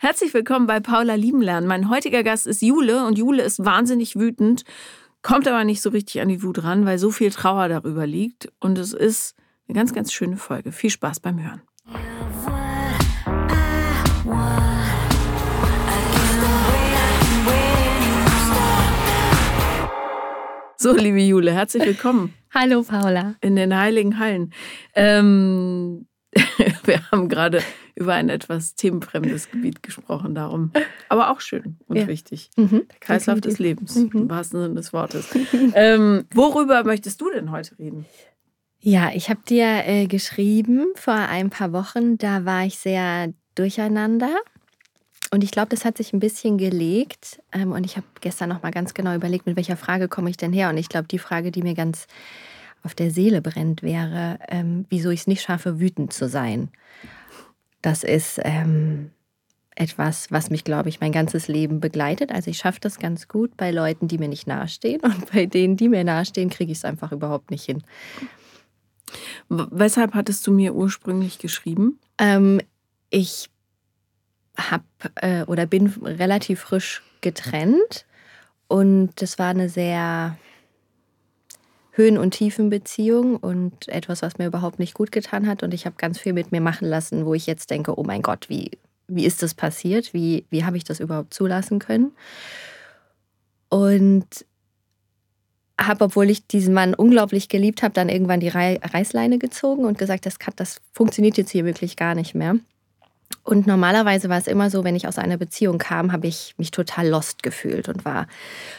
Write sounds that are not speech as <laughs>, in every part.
Herzlich willkommen bei Paula Lieben lernen. Mein heutiger Gast ist Jule und Jule ist wahnsinnig wütend, kommt aber nicht so richtig an die Wut ran, weil so viel Trauer darüber liegt. Und es ist eine ganz, ganz schöne Folge. Viel Spaß beim Hören. So, liebe Jule, herzlich willkommen. <laughs> Hallo, Paula. In den Heiligen Hallen. Ähm, <laughs> wir haben gerade über ein etwas themenfremdes Gebiet gesprochen, darum. Aber auch schön und ja. wichtig. Mhm. Der Kreislauf des Lebens, mhm. im wahrsten Sinne des Wortes. <laughs> ähm, worüber möchtest du denn heute reden? Ja, ich habe dir äh, geschrieben vor ein paar Wochen, da war ich sehr durcheinander. Und ich glaube, das hat sich ein bisschen gelegt. Ähm, und ich habe gestern noch mal ganz genau überlegt, mit welcher Frage komme ich denn her. Und ich glaube, die Frage, die mir ganz auf der Seele brennt, wäre, ähm, wieso ich es nicht schaffe, wütend zu sein. Das ist ähm, etwas, was mich, glaube ich, mein ganzes Leben begleitet. Also ich schaffe das ganz gut bei Leuten, die mir nicht nahestehen. <laughs> Und bei denen, die mir nahestehen, kriege ich es einfach überhaupt nicht hin. Weshalb hattest du mir ursprünglich geschrieben? Ähm, ich habe äh, oder bin relativ frisch getrennt und das war eine sehr Höhen- und Tiefenbeziehung und etwas, was mir überhaupt nicht gut getan hat. Und ich habe ganz viel mit mir machen lassen, wo ich jetzt denke, oh mein Gott, wie, wie ist das passiert? Wie, wie habe ich das überhaupt zulassen können? Und habe, obwohl ich diesen Mann unglaublich geliebt habe, dann irgendwann die Reißleine gezogen und gesagt, das, kann, das funktioniert jetzt hier wirklich gar nicht mehr. Und normalerweise war es immer so, wenn ich aus einer Beziehung kam, habe ich mich total lost gefühlt und war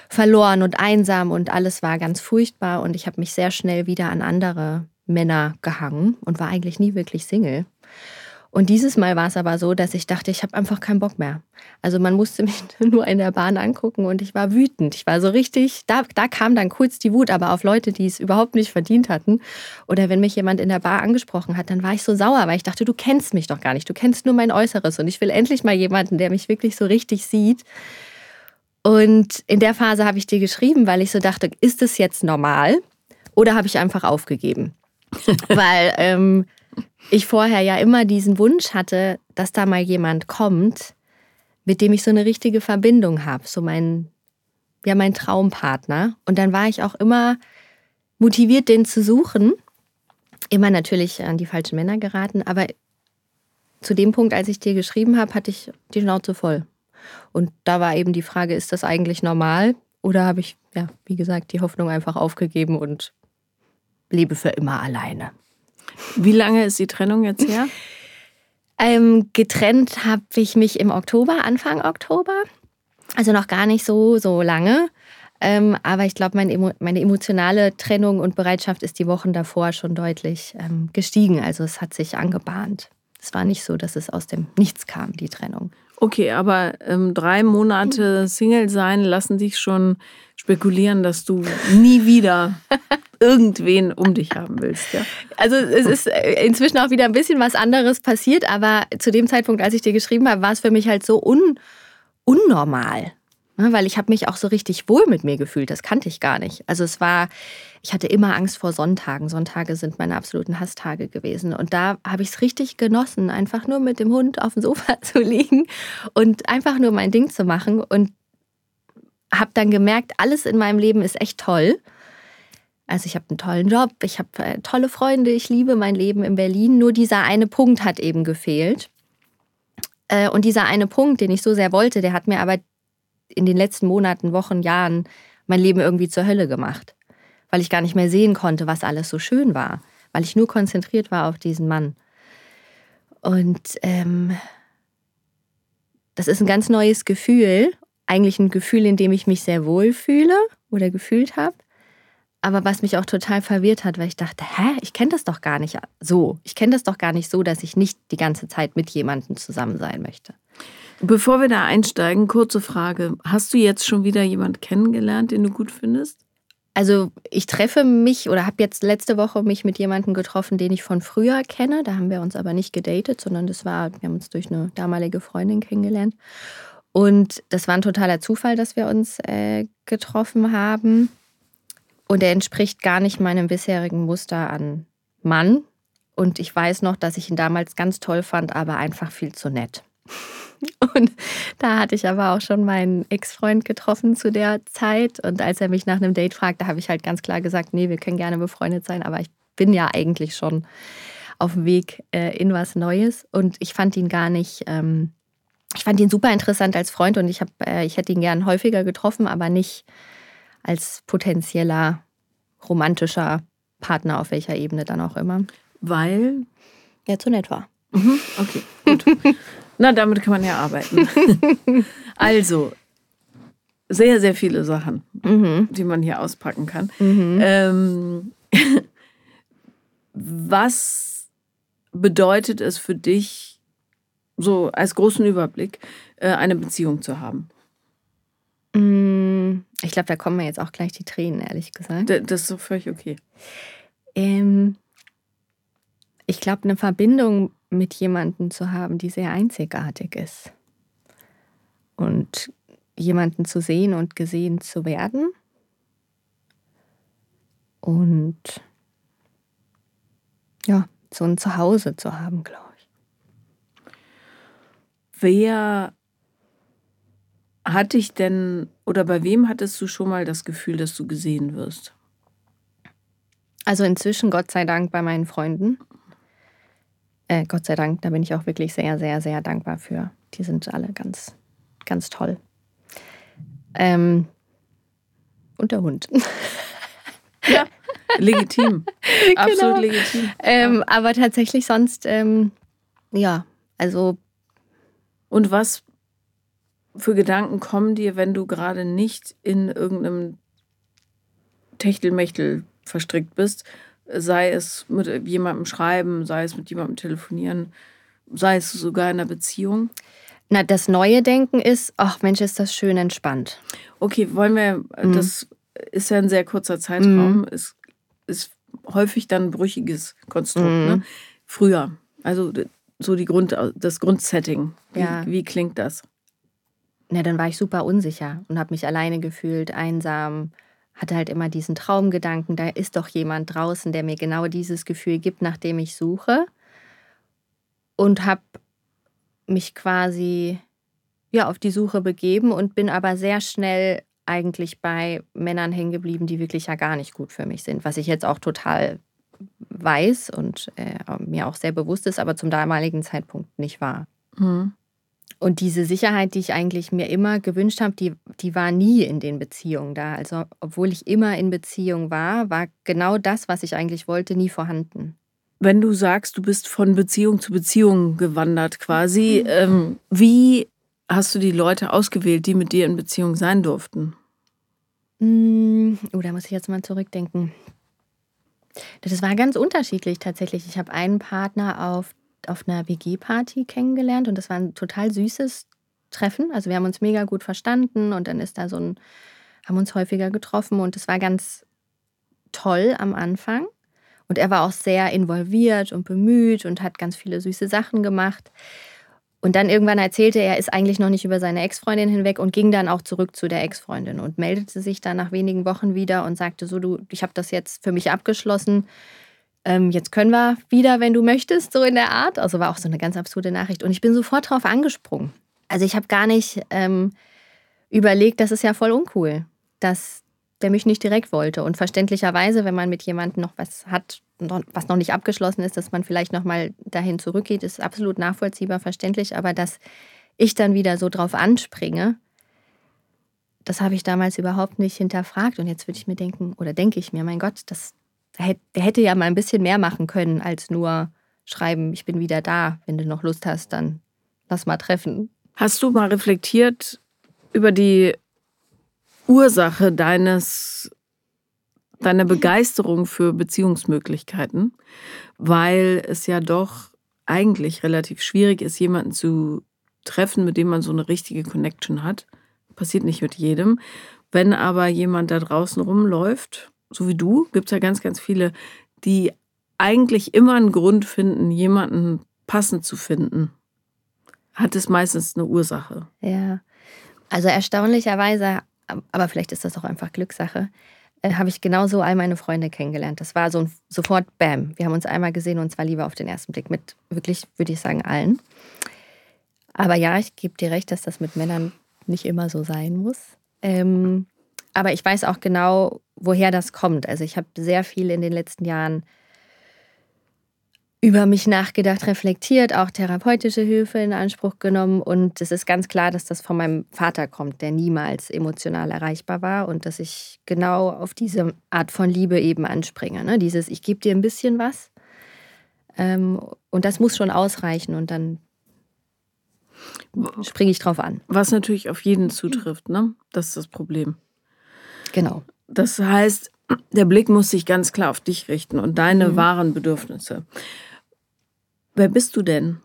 verloren und einsam und alles war ganz furchtbar und ich habe mich sehr schnell wieder an andere Männer gehangen und war eigentlich nie wirklich Single. Und dieses Mal war es aber so, dass ich dachte, ich habe einfach keinen Bock mehr. Also man musste <laughs> mich nur in der Bahn angucken und ich war wütend. Ich war so richtig, da, da kam dann kurz die Wut, aber auf Leute, die es überhaupt nicht verdient hatten. Oder wenn mich jemand in der Bar angesprochen hat, dann war ich so sauer, weil ich dachte, du kennst mich doch gar nicht. Du kennst nur mein Äußeres und ich will endlich mal jemanden, der mich wirklich so richtig sieht. Und in der Phase habe ich dir geschrieben, weil ich so dachte, ist es jetzt normal oder habe ich einfach aufgegeben? <laughs> weil ähm, ich vorher ja immer diesen Wunsch hatte, dass da mal jemand kommt, mit dem ich so eine richtige Verbindung habe, so mein, ja, mein Traumpartner. Und dann war ich auch immer motiviert, den zu suchen. Immer natürlich an die falschen Männer geraten, aber zu dem Punkt, als ich dir geschrieben habe, hatte ich die Schnauze voll. Und da war eben die Frage, ist das eigentlich normal? Oder habe ich, ja, wie gesagt, die Hoffnung einfach aufgegeben und lebe für immer alleine? Wie lange ist die Trennung jetzt her? <laughs> Ähm, getrennt habe ich mich im Oktober, Anfang Oktober. Also noch gar nicht so, so lange. Ähm, aber ich glaube, mein meine emotionale Trennung und Bereitschaft ist die Wochen davor schon deutlich ähm, gestiegen. Also es hat sich angebahnt. Es war nicht so, dass es aus dem Nichts kam, die Trennung. Okay, aber ähm, drei Monate Single sein lassen dich schon spekulieren, dass du nie wieder <laughs> irgendwen um dich haben willst. Ja? Also es ist äh, inzwischen auch wieder ein bisschen was anderes passiert, aber zu dem Zeitpunkt, als ich dir geschrieben habe, war es für mich halt so un unnormal. Ne, weil ich habe mich auch so richtig wohl mit mir gefühlt. Das kannte ich gar nicht. Also es war, ich hatte immer Angst vor Sonntagen. Sonntage sind meine absoluten Hasstage gewesen. Und da habe ich es richtig genossen, einfach nur mit dem Hund auf dem Sofa <laughs> zu liegen und einfach nur mein Ding zu machen. Und habe dann gemerkt, alles in meinem Leben ist echt toll. Also ich habe einen tollen Job, ich habe äh, tolle Freunde, ich liebe mein Leben in Berlin. Nur dieser eine Punkt hat eben gefehlt. Äh, und dieser eine Punkt, den ich so sehr wollte, der hat mir aber in den letzten Monaten, Wochen, Jahren mein Leben irgendwie zur Hölle gemacht. Weil ich gar nicht mehr sehen konnte, was alles so schön war. Weil ich nur konzentriert war auf diesen Mann. Und ähm, das ist ein ganz neues Gefühl. Eigentlich ein Gefühl, in dem ich mich sehr wohl fühle oder gefühlt habe. Aber was mich auch total verwirrt hat, weil ich dachte, hä, ich kenne das doch gar nicht so. Ich kenne das doch gar nicht so, dass ich nicht die ganze Zeit mit jemandem zusammen sein möchte. Bevor wir da einsteigen, kurze Frage. Hast du jetzt schon wieder jemanden kennengelernt, den du gut findest? Also ich treffe mich oder habe jetzt letzte Woche mich mit jemandem getroffen, den ich von früher kenne. Da haben wir uns aber nicht gedatet, sondern das war, wir haben uns durch eine damalige Freundin kennengelernt. Und das war ein totaler Zufall, dass wir uns äh, getroffen haben. Und er entspricht gar nicht meinem bisherigen Muster an Mann. Und ich weiß noch, dass ich ihn damals ganz toll fand, aber einfach viel zu nett. <laughs> Und da hatte ich aber auch schon meinen Ex-Freund getroffen zu der Zeit. Und als er mich nach einem Date fragte, habe ich halt ganz klar gesagt, nee, wir können gerne befreundet sein, aber ich bin ja eigentlich schon auf dem Weg äh, in was Neues. Und ich fand ihn gar nicht, ähm, ich fand ihn super interessant als Freund und ich, hab, äh, ich hätte ihn gern häufiger getroffen, aber nicht als potenzieller romantischer Partner auf welcher Ebene dann auch immer. Weil er zu nett war. Mhm, okay, gut. <laughs> Na, damit kann man ja arbeiten. <laughs> also, sehr, sehr viele Sachen, mhm. die man hier auspacken kann. Mhm. Ähm, <laughs> was bedeutet es für dich, so als großen Überblick, äh, eine Beziehung zu haben? Mm, ich glaube, da kommen mir jetzt auch gleich die Tränen, ehrlich gesagt. Das ist so völlig okay. Ähm, ich glaube, eine Verbindung mit jemandem zu haben, die sehr einzigartig ist. Und jemanden zu sehen und gesehen zu werden. Und ja, so ein Zuhause zu haben, glaube ich. Wer hat dich denn oder bei wem hattest du schon mal das Gefühl, dass du gesehen wirst? Also inzwischen, Gott sei Dank, bei meinen Freunden. Äh, Gott sei Dank, da bin ich auch wirklich sehr, sehr, sehr dankbar für. Die sind alle ganz, ganz toll. Ähm, und der Hund. Ja, legitim. <laughs> Absolut genau. legitim. Ähm. Aber tatsächlich sonst, ähm, ja, also. Und was für Gedanken kommen dir, wenn du gerade nicht in irgendeinem Techtelmechtel verstrickt bist, sei es mit jemandem schreiben, sei es mit jemandem telefonieren, sei es sogar in einer Beziehung? Na, das neue Denken ist, ach Mensch, ist das schön entspannt. Okay, wollen wir, mhm. das ist ja ein sehr kurzer Zeitraum, mhm. ist, ist häufig dann ein brüchiges Konstrukt. Mhm. Ne? Früher, also so die Grund, das Grundsetting. Wie, ja. wie klingt das? Na, dann war ich super unsicher und habe mich alleine gefühlt, einsam, hatte halt immer diesen Traumgedanken, da ist doch jemand draußen, der mir genau dieses Gefühl gibt, nach dem ich suche. Und habe mich quasi ja, auf die Suche begeben und bin aber sehr schnell eigentlich bei Männern hängen geblieben, die wirklich ja gar nicht gut für mich sind, was ich jetzt auch total weiß und äh, mir auch sehr bewusst ist, aber zum damaligen Zeitpunkt nicht war. Mhm. Und diese Sicherheit, die ich eigentlich mir immer gewünscht habe, die, die war nie in den Beziehungen da. Also obwohl ich immer in Beziehung war, war genau das, was ich eigentlich wollte, nie vorhanden. Wenn du sagst, du bist von Beziehung zu Beziehung gewandert quasi, mhm. ähm, wie hast du die Leute ausgewählt, die mit dir in Beziehung sein durften? Mm, oh, da muss ich jetzt mal zurückdenken. Das war ganz unterschiedlich tatsächlich. Ich habe einen Partner auf auf einer WG-Party kennengelernt und das war ein total süßes Treffen. Also wir haben uns mega gut verstanden und dann ist da so ein, haben uns häufiger getroffen und es war ganz toll am Anfang. Und er war auch sehr involviert und bemüht und hat ganz viele süße Sachen gemacht. Und dann irgendwann erzählte er, er ist eigentlich noch nicht über seine Ex-Freundin hinweg und ging dann auch zurück zu der Ex-Freundin und meldete sich dann nach wenigen Wochen wieder und sagte so, du, ich habe das jetzt für mich abgeschlossen ähm, jetzt können wir wieder, wenn du möchtest, so in der Art. Also war auch so eine ganz absurde Nachricht. Und ich bin sofort drauf angesprungen. Also ich habe gar nicht ähm, überlegt, das ist ja voll uncool, dass der mich nicht direkt wollte. Und verständlicherweise, wenn man mit jemandem noch was hat, was noch nicht abgeschlossen ist, dass man vielleicht nochmal dahin zurückgeht, ist absolut nachvollziehbar, verständlich. Aber dass ich dann wieder so drauf anspringe, das habe ich damals überhaupt nicht hinterfragt. Und jetzt würde ich mir denken, oder denke ich mir, mein Gott, das, der hätte ja mal ein bisschen mehr machen können, als nur schreiben, ich bin wieder da. Wenn du noch Lust hast, dann lass mal treffen. Hast du mal reflektiert über die Ursache deines, deiner Begeisterung für Beziehungsmöglichkeiten? Weil es ja doch eigentlich relativ schwierig ist, jemanden zu treffen, mit dem man so eine richtige Connection hat. Passiert nicht mit jedem. Wenn aber jemand da draußen rumläuft so wie du, gibt es ja ganz, ganz viele, die eigentlich immer einen Grund finden, jemanden passend zu finden. Hat es meistens eine Ursache. Ja. Also erstaunlicherweise, aber vielleicht ist das auch einfach Glückssache, äh, habe ich genauso all meine Freunde kennengelernt. Das war so ein, sofort Bam. Wir haben uns einmal gesehen und zwar lieber auf den ersten Blick mit wirklich, würde ich sagen, allen. Aber ja, ich gebe dir recht, dass das mit Männern nicht immer so sein muss. Ähm, aber ich weiß auch genau, woher das kommt. Also ich habe sehr viel in den letzten Jahren über mich nachgedacht, reflektiert, auch therapeutische Hilfe in Anspruch genommen. Und es ist ganz klar, dass das von meinem Vater kommt, der niemals emotional erreichbar war und dass ich genau auf diese Art von Liebe eben anspringe. Ne? Dieses, ich gebe dir ein bisschen was ähm, und das muss schon ausreichen und dann springe ich drauf an. Was natürlich auf jeden zutrifft, ne? Das ist das Problem. Genau. Das heißt, der Blick muss sich ganz klar auf dich richten und deine mhm. wahren Bedürfnisse. Wer bist du denn?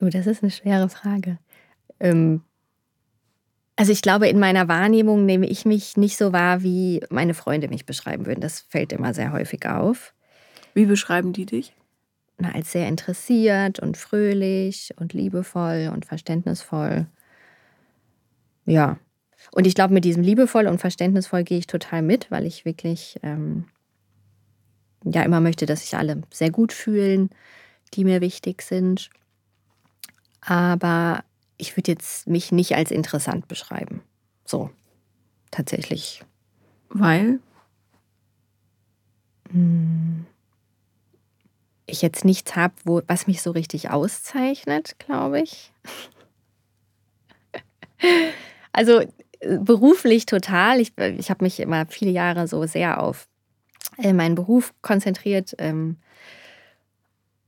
Oh, das ist eine schwere Frage. Ähm, also ich glaube, in meiner Wahrnehmung nehme ich mich nicht so wahr, wie meine Freunde mich beschreiben würden. Das fällt immer sehr häufig auf. Wie beschreiben die dich? Na, als sehr interessiert und fröhlich und liebevoll und verständnisvoll. Ja. Und ich glaube, mit diesem liebevoll und verständnisvoll gehe ich total mit, weil ich wirklich ähm, ja immer möchte, dass sich alle sehr gut fühlen, die mir wichtig sind. Aber ich würde jetzt mich nicht als interessant beschreiben. So, tatsächlich. Weil? Hm. Ich jetzt nichts habe, was mich so richtig auszeichnet, glaube ich. <laughs> also beruflich total. Ich, ich habe mich immer viele Jahre so sehr auf äh, meinen Beruf konzentriert. Ähm,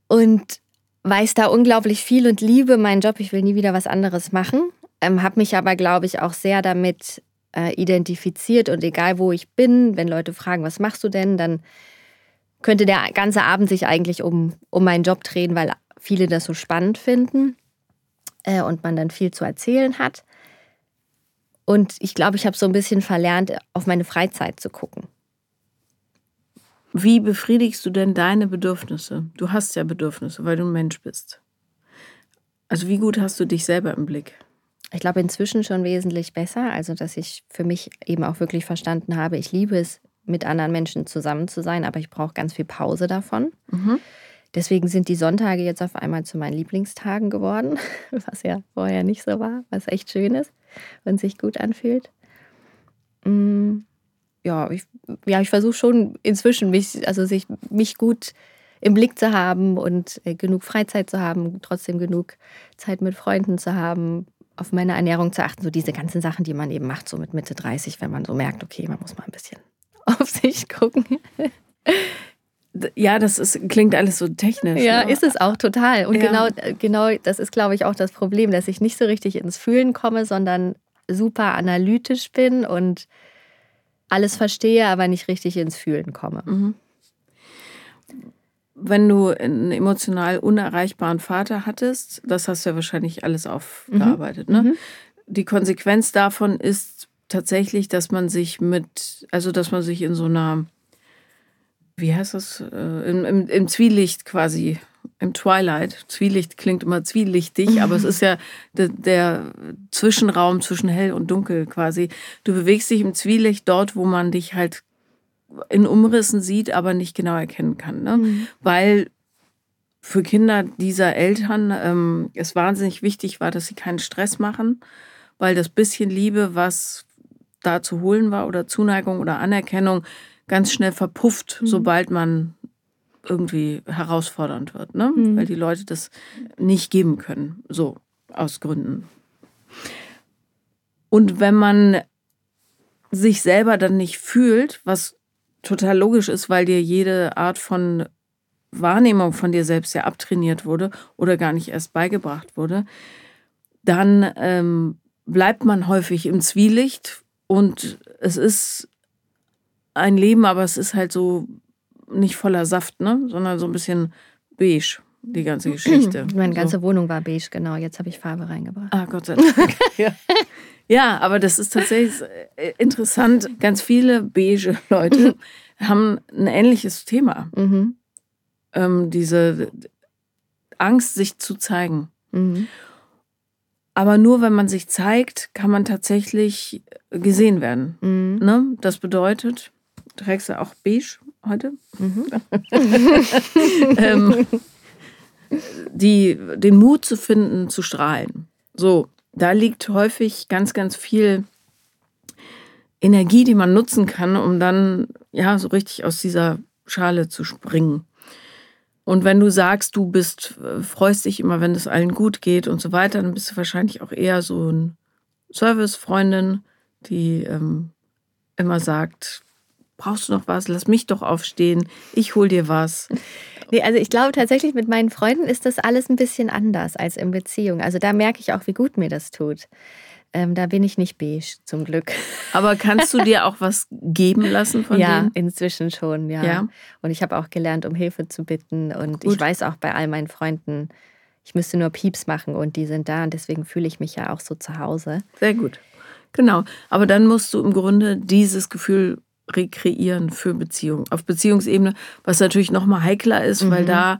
und weiß da unglaublich viel und liebe meinen Job. Ich will nie wieder was anderes machen. Ähm, habe mich aber, glaube ich, auch sehr damit äh, identifiziert und egal wo ich bin, wenn Leute fragen, was machst du denn, dann könnte der ganze Abend sich eigentlich um, um meinen Job drehen, weil viele das so spannend finden äh, und man dann viel zu erzählen hat. Und ich glaube, ich habe so ein bisschen verlernt, auf meine Freizeit zu gucken. Wie befriedigst du denn deine Bedürfnisse? Du hast ja Bedürfnisse, weil du ein Mensch bist. Also wie gut hast du dich selber im Blick? Ich glaube inzwischen schon wesentlich besser. Also dass ich für mich eben auch wirklich verstanden habe, ich liebe es, mit anderen Menschen zusammen zu sein, aber ich brauche ganz viel Pause davon. Mhm. Deswegen sind die Sonntage jetzt auf einmal zu meinen Lieblingstagen geworden, <laughs> was ja vorher nicht so war, was echt schön ist und sich gut anfühlt. Mhm ja, ich, ja, ich versuche schon inzwischen mich, also sich, mich gut im Blick zu haben und äh, genug Freizeit zu haben, trotzdem genug Zeit mit Freunden zu haben, auf meine Ernährung zu achten, so diese ganzen Sachen, die man eben macht, so mit Mitte 30, wenn man so merkt, okay, man muss mal ein bisschen <laughs> auf sich gucken. Ja, das ist, klingt alles so technisch. Ja, ne? ist es auch total. Und ja. genau, äh, genau das ist, glaube ich, auch das Problem, dass ich nicht so richtig ins Fühlen komme, sondern super analytisch bin und alles verstehe, aber nicht richtig ins Fühlen komme. Mhm. Wenn du einen emotional unerreichbaren Vater hattest, das hast du ja wahrscheinlich alles aufgearbeitet. Mhm. Ne? Mhm. Die Konsequenz davon ist tatsächlich, dass man sich mit, also dass man sich in so einer, wie heißt das, äh, im, im, im Zwielicht quasi im Twilight. Zwielicht klingt immer zwielichtig, aber es <laughs> ist ja der, der, Zwischenraum zwischen hell und dunkel quasi. Du bewegst dich im Zwielicht dort, wo man dich halt in Umrissen sieht, aber nicht genau erkennen kann. Ne? Mhm. Weil für Kinder dieser Eltern ähm, es wahnsinnig wichtig war, dass sie keinen Stress machen, weil das bisschen Liebe, was da zu holen war oder Zuneigung oder Anerkennung, ganz schnell verpufft, mhm. sobald man irgendwie herausfordernd wird, ne? Mhm. weil die Leute das nicht geben können, so aus Gründen. Und wenn man sich selber dann nicht fühlt, was total logisch ist, weil dir jede Art von Wahrnehmung von dir selbst ja abtrainiert wurde oder gar nicht erst beigebracht wurde, dann ähm, bleibt man häufig im Zwielicht und es ist ein Leben, aber es ist halt so nicht voller Saft, ne? sondern so ein bisschen beige, die ganze <clears throat> Geschichte. Meine ganze so. Wohnung war beige, genau. Jetzt habe ich Farbe reingebracht. Ah, Gott sei Dank. <laughs> ja. ja, aber das ist tatsächlich interessant. Ganz viele beige Leute <laughs> haben ein ähnliches Thema. Mhm. Ähm, diese Angst, sich zu zeigen. Mhm. Aber nur wenn man sich zeigt, kann man tatsächlich gesehen werden. Mhm. Ne? Das bedeutet, trägst du auch beige heute? Mhm. <laughs> <laughs> ähm, die, den Mut zu finden, zu strahlen. So, da liegt häufig ganz, ganz viel Energie, die man nutzen kann, um dann ja so richtig aus dieser Schale zu springen. Und wenn du sagst, du bist, äh, freust dich immer, wenn es allen gut geht und so weiter, dann bist du wahrscheinlich auch eher so ein Service-Freundin, die ähm, immer sagt, brauchst du noch was? Lass mich doch aufstehen, ich hol dir was. Nee, also ich glaube tatsächlich, mit meinen Freunden ist das alles ein bisschen anders als in Beziehung. Also da merke ich auch, wie gut mir das tut. Ähm, da bin ich nicht beige, zum Glück. Aber kannst du dir auch was geben lassen von ja, denen? Ja, inzwischen schon, ja. ja. Und ich habe auch gelernt, um Hilfe zu bitten. Und Gut. ich weiß auch bei all meinen Freunden, ich müsste nur Pieps machen und die sind da. Und deswegen fühle ich mich ja auch so zu Hause. Sehr gut. Genau. Aber dann musst du im Grunde dieses Gefühl rekreieren für Beziehungen. Auf Beziehungsebene, was natürlich noch mal heikler ist, mhm. weil da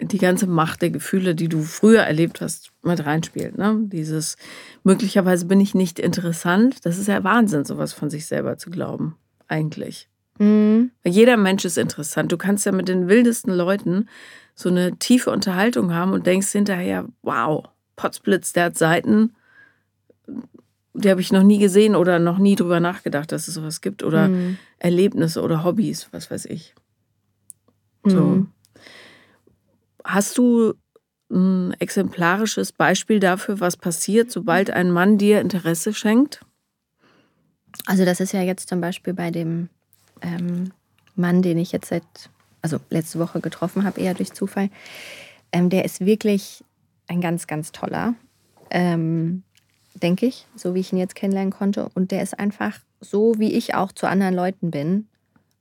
die ganze Macht der Gefühle, die du früher erlebt hast, mit reinspielt. Ne? Dieses, möglicherweise bin ich nicht interessant. Das ist ja Wahnsinn, sowas von sich selber zu glauben, eigentlich. Mhm. Jeder Mensch ist interessant. Du kannst ja mit den wildesten Leuten so eine tiefe Unterhaltung haben und denkst hinterher, wow, Potzblitz, der hat Seiten, die habe ich noch nie gesehen oder noch nie drüber nachgedacht, dass es sowas gibt. Oder mhm. Erlebnisse oder Hobbys, was weiß ich. So. Mhm. Hast du ein exemplarisches Beispiel dafür, was passiert, sobald ein Mann dir Interesse schenkt? Also das ist ja jetzt zum Beispiel bei dem ähm, Mann, den ich jetzt seit, also letzte Woche getroffen habe, eher durch Zufall. Ähm, der ist wirklich ein ganz, ganz toller, ähm, denke ich, so wie ich ihn jetzt kennenlernen konnte. Und der ist einfach so, wie ich auch zu anderen Leuten bin,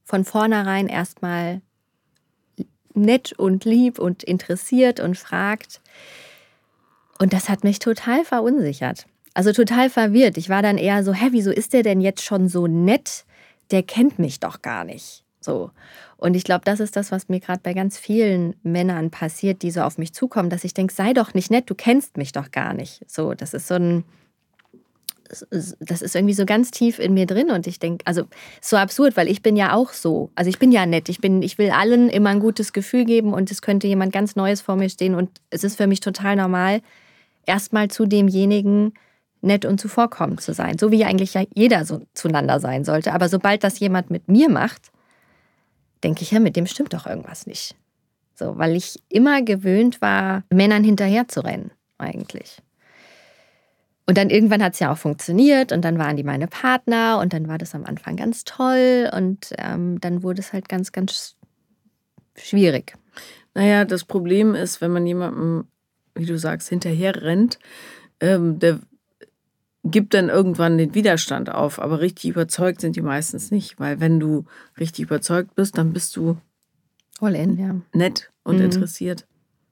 von vornherein erstmal nett und lieb und interessiert und fragt. Und das hat mich total verunsichert. Also total verwirrt. Ich war dann eher so, hä, wieso ist der denn jetzt schon so nett? Der kennt mich doch gar nicht. So. Und ich glaube, das ist das, was mir gerade bei ganz vielen Männern passiert, die so auf mich zukommen, dass ich denke, sei doch nicht nett, du kennst mich doch gar nicht. So, das ist so ein, das ist irgendwie so ganz tief in mir drin und ich denke, also so absurd, weil ich bin ja auch so. Also ich bin ja nett. Ich bin, ich will allen immer ein gutes Gefühl geben und es könnte jemand ganz Neues vor mir stehen und es ist für mich total normal, erstmal zu demjenigen nett und zuvorkommend zu sein. So wie eigentlich ja jeder so zueinander sein sollte. Aber sobald das jemand mit mir macht, denke ich, ja, mit dem stimmt doch irgendwas nicht. So, weil ich immer gewöhnt war, Männern hinterher zu rennen, eigentlich. Und dann irgendwann hat es ja auch funktioniert und dann waren die meine Partner und dann war das am Anfang ganz toll und ähm, dann wurde es halt ganz, ganz schwierig. Naja, das Problem ist, wenn man jemandem, wie du sagst, hinterher rennt, ähm, der gibt dann irgendwann den Widerstand auf. Aber richtig überzeugt sind die meistens nicht, weil wenn du richtig überzeugt bist, dann bist du All in, ja. nett und mhm. interessiert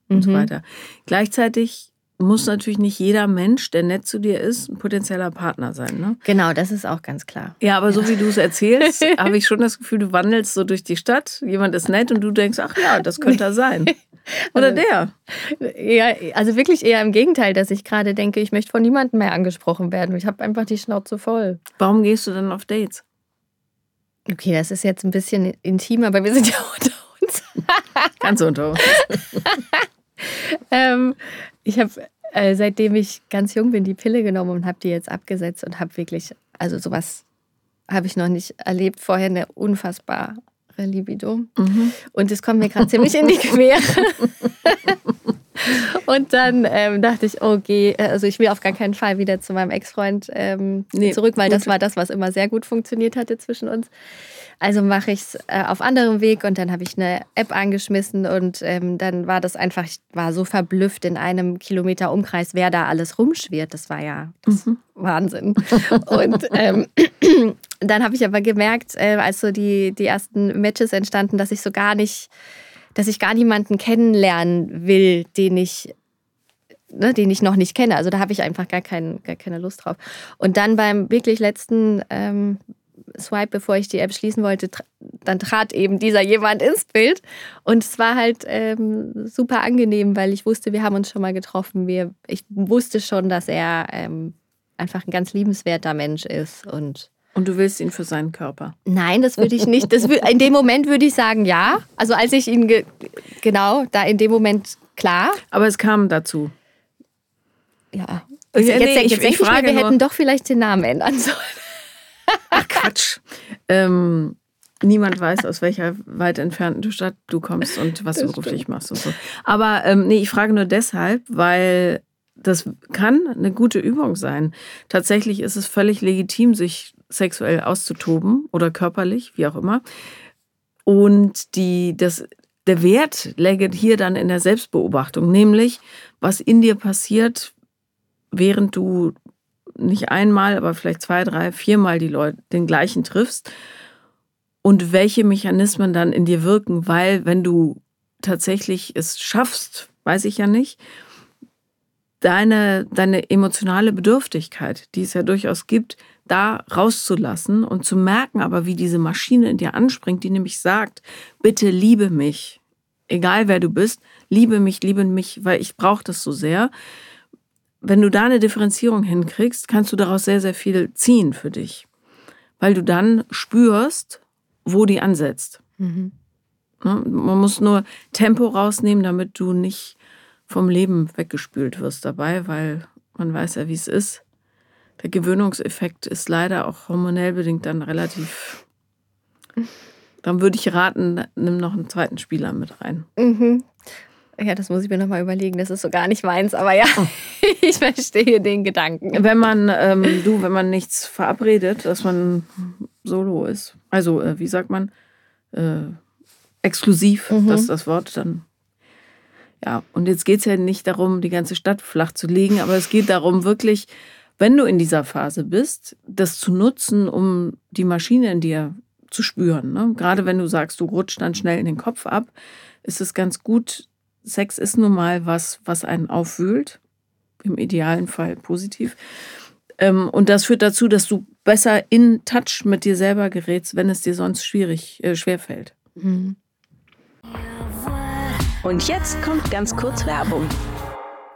und mhm. so weiter. Gleichzeitig muss natürlich nicht jeder Mensch, der nett zu dir ist, ein potenzieller Partner sein. Ne? Genau, das ist auch ganz klar. Ja, aber so wie du es erzählst, <laughs> habe ich schon das Gefühl, du wandelst so durch die Stadt, jemand ist nett und du denkst, ach ja, das könnte er sein. <laughs> Oder also, der. Ja, also wirklich eher im Gegenteil, dass ich gerade denke, ich möchte von niemandem mehr angesprochen werden. Ich habe einfach die Schnauze voll. Warum gehst du dann auf Dates? Okay, das ist jetzt ein bisschen intim, aber wir sind ja <laughs> unter uns. Ganz unter uns. ähm, ich habe äh, seitdem ich ganz jung bin die Pille genommen und habe die jetzt abgesetzt und habe wirklich, also sowas habe ich noch nicht erlebt vorher, eine unfassbare Libido. Mhm. Und es kommt mir gerade ziemlich in die Quere. <laughs> und dann ähm, dachte ich, okay, oh, also ich will auf gar keinen Fall wieder zu meinem Ex-Freund ähm, nee, zurück, weil gut. das war das, was immer sehr gut funktioniert hatte zwischen uns. Also mache ich es äh, auf anderem Weg und dann habe ich eine App angeschmissen und ähm, dann war das einfach, ich war so verblüfft in einem Kilometer Umkreis, wer da alles rumschwirrt. Das war ja das mhm. Wahnsinn. und ähm, dann habe ich aber gemerkt, äh, als so die, die ersten Matches entstanden, dass ich so gar nicht, dass ich gar niemanden kennenlernen will, den ich Ne, den ich noch nicht kenne. Also da habe ich einfach gar, kein, gar keine Lust drauf. Und dann beim wirklich letzten ähm, Swipe, bevor ich die App schließen wollte, dann trat eben dieser jemand ins Bild. Und es war halt ähm, super angenehm, weil ich wusste, wir haben uns schon mal getroffen. Wir, ich wusste schon, dass er ähm, einfach ein ganz liebenswerter Mensch ist. Und, und du willst ihn für seinen Körper? Nein, das würde ich nicht. Das, in dem Moment würde ich sagen, ja. Also als ich ihn, ge genau, da in dem Moment klar. Aber es kam dazu. Ja. Jetzt, jetzt, nee, jetzt ich, denke ich, mir, wir nur, hätten doch vielleicht den Namen ändern sollen. Ach Quatsch. ähm, niemand weiß, aus welcher weit entfernten Stadt du kommst und was das du beruflich machst und so. Aber ähm, nee, ich frage nur deshalb, weil das kann eine gute Übung sein. Tatsächlich ist es völlig legitim, sich sexuell auszutoben oder körperlich, wie auch immer. Und die, das, der Wert läge hier dann in der Selbstbeobachtung, nämlich was in dir passiert, während du nicht einmal, aber vielleicht zwei, drei, viermal die Leute den gleichen triffst und welche Mechanismen dann in dir wirken, weil wenn du tatsächlich es schaffst, weiß ich ja nicht, deine, deine emotionale Bedürftigkeit, die es ja durchaus gibt, da rauszulassen und zu merken aber, wie diese Maschine in dir anspringt, die nämlich sagt, bitte liebe mich, egal wer du bist, liebe mich, liebe mich, weil ich brauche das so sehr. Wenn du da eine Differenzierung hinkriegst, kannst du daraus sehr, sehr viel ziehen für dich, weil du dann spürst, wo die ansetzt. Mhm. Ne? Man muss nur Tempo rausnehmen, damit du nicht vom Leben weggespült wirst dabei, weil man weiß ja, wie es ist. Der Gewöhnungseffekt ist leider auch hormonell bedingt dann relativ. Dann würde ich raten, nimm noch einen zweiten Spieler mit rein. Mhm. Ja, das muss ich mir nochmal überlegen. Das ist so gar nicht meins, aber ja, oh. <laughs> ich verstehe den Gedanken. Wenn man, ähm, du, wenn man nichts verabredet, dass man solo ist, also äh, wie sagt man, äh, exklusiv, mhm. das ist das Wort, dann ja, und jetzt geht es ja nicht darum, die ganze Stadt flach zu legen, aber es geht darum, wirklich, wenn du in dieser Phase bist, das zu nutzen, um die Maschine in dir zu spüren. Ne? Gerade wenn du sagst, du rutschst dann schnell in den Kopf ab, ist es ganz gut. Sex ist nun mal was, was einen aufwühlt, im idealen Fall positiv. Ähm, und das führt dazu, dass du besser in Touch mit dir selber gerätst, wenn es dir sonst schwierig, äh, schwerfällt. Mhm. Und jetzt kommt ganz kurz Werbung.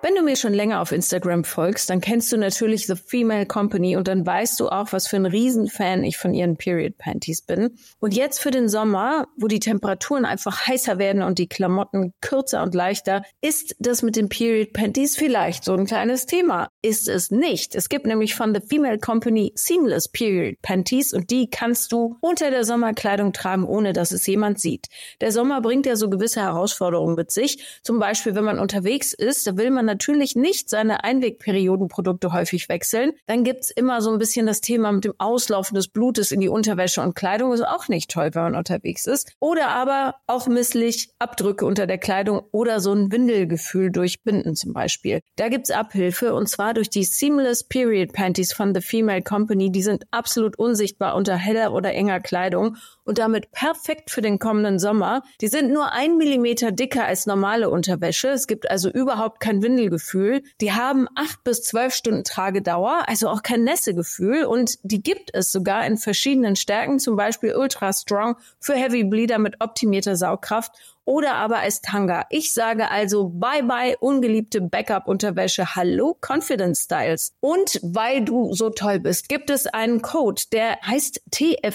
Wenn du mir schon länger auf Instagram folgst, dann kennst du natürlich The Female Company und dann weißt du auch, was für ein Riesenfan ich von ihren Period Panties bin. Und jetzt für den Sommer, wo die Temperaturen einfach heißer werden und die Klamotten kürzer und leichter, ist das mit den Period Panties vielleicht so ein kleines Thema. Ist es nicht. Es gibt nämlich von The Female Company Seamless Period Panties und die kannst du unter der Sommerkleidung tragen, ohne dass es jemand sieht. Der Sommer bringt ja so gewisse Herausforderungen mit sich. Zum Beispiel, wenn man unterwegs ist, da will man natürlich nicht seine Einwegperiodenprodukte häufig wechseln. Dann gibt's immer so ein bisschen das Thema mit dem Auslaufen des Blutes in die Unterwäsche und Kleidung. Ist auch nicht toll, wenn man unterwegs ist. Oder aber auch misslich Abdrücke unter der Kleidung oder so ein Windelgefühl durch Binden zum Beispiel. Da gibt's Abhilfe und zwar durch die Seamless Period Panties von The Female Company. Die sind absolut unsichtbar unter heller oder enger Kleidung und damit perfekt für den kommenden Sommer. Die sind nur ein Millimeter dicker als normale Unterwäsche. Es gibt also überhaupt kein Windelgefühl. Die haben acht bis zwölf Stunden Tragedauer, also auch kein Nässegefühl. Und die gibt es sogar in verschiedenen Stärken, zum Beispiel Ultra Strong für Heavy Bleeder mit optimierter Saugkraft oder aber als Tanga. Ich sage also bye bye ungeliebte Backup-Unterwäsche, hallo Confidence Styles. Und weil du so toll bist, gibt es einen Code, der heißt TFC-Paula,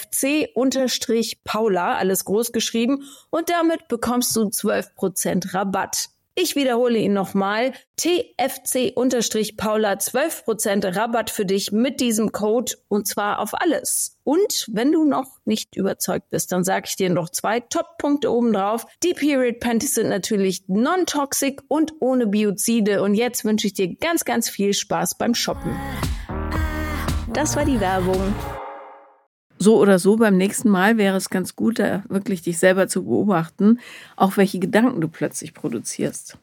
alles groß geschrieben und damit bekommst du 12% Rabatt. Ich wiederhole ihn nochmal. TFC-Paula 12% Rabatt für dich mit diesem Code und zwar auf alles. Und wenn du noch nicht überzeugt bist, dann sage ich dir noch zwei Top-Punkte obendrauf. Die Period Panties sind natürlich non-toxic und ohne Biozide. Und jetzt wünsche ich dir ganz, ganz viel Spaß beim Shoppen. Das war die Werbung so oder so beim nächsten Mal wäre es ganz gut, da wirklich dich selber zu beobachten, auch welche Gedanken du plötzlich produzierst.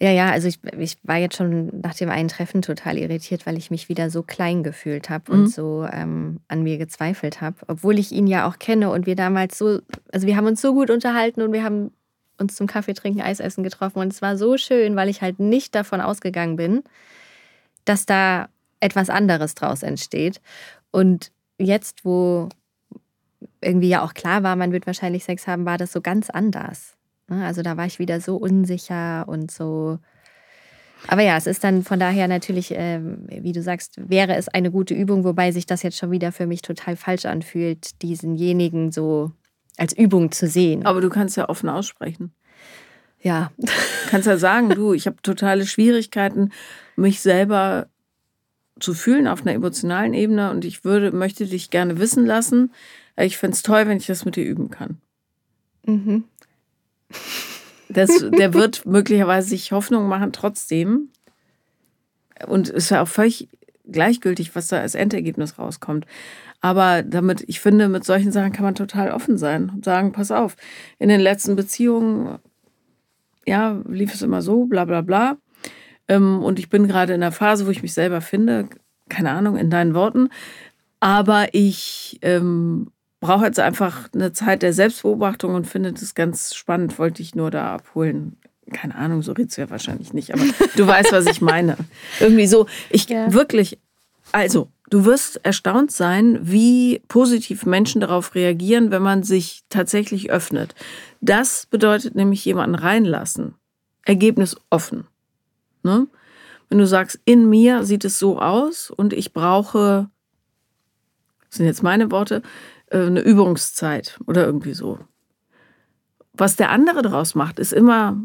Ja, ja, also ich, ich war jetzt schon nach dem einen Treffen total irritiert, weil ich mich wieder so klein gefühlt habe mhm. und so ähm, an mir gezweifelt habe, obwohl ich ihn ja auch kenne und wir damals so, also wir haben uns so gut unterhalten und wir haben uns zum Kaffee trinken, Eisessen getroffen und es war so schön, weil ich halt nicht davon ausgegangen bin, dass da etwas anderes draus entsteht. Und jetzt, wo irgendwie ja auch klar war, man wird wahrscheinlich Sex haben, war das so ganz anders. Ne? Also da war ich wieder so unsicher und so. Aber ja, es ist dann von daher natürlich, ähm, wie du sagst, wäre es eine gute Übung, wobei sich das jetzt schon wieder für mich total falsch anfühlt, diesenjenigen so als Übung zu sehen. Aber du kannst ja offen aussprechen. Ja. Kannst ja sagen, du, ich habe totale Schwierigkeiten, mich selber zu fühlen auf einer emotionalen Ebene und ich würde, möchte dich gerne wissen lassen. Ich fände es toll, wenn ich das mit dir üben kann. Mhm. Das, <laughs> der wird möglicherweise sich Hoffnung machen trotzdem. Und es ist ja auch völlig gleichgültig, was da als Endergebnis rauskommt. Aber damit, ich finde, mit solchen Sachen kann man total offen sein und sagen, pass auf, in den letzten Beziehungen, ja, lief es immer so, bla bla bla. Ähm, und ich bin gerade in einer Phase, wo ich mich selber finde, keine Ahnung, in deinen Worten. Aber ich ähm, brauche jetzt einfach eine Zeit der Selbstbeobachtung und finde das ganz spannend, wollte ich nur da abholen. Keine Ahnung, so redest du ja wahrscheinlich nicht, aber du weißt, was ich meine. <laughs> Irgendwie so, ich ja. wirklich, also, du wirst erstaunt sein, wie positiv Menschen darauf reagieren, wenn man sich tatsächlich öffnet. Das bedeutet nämlich jemanden reinlassen. Ergebnis offen. Ne? Wenn du sagst, in mir sieht es so aus und ich brauche, das sind jetzt meine Worte, eine Übungszeit oder irgendwie so. Was der andere daraus macht, ist immer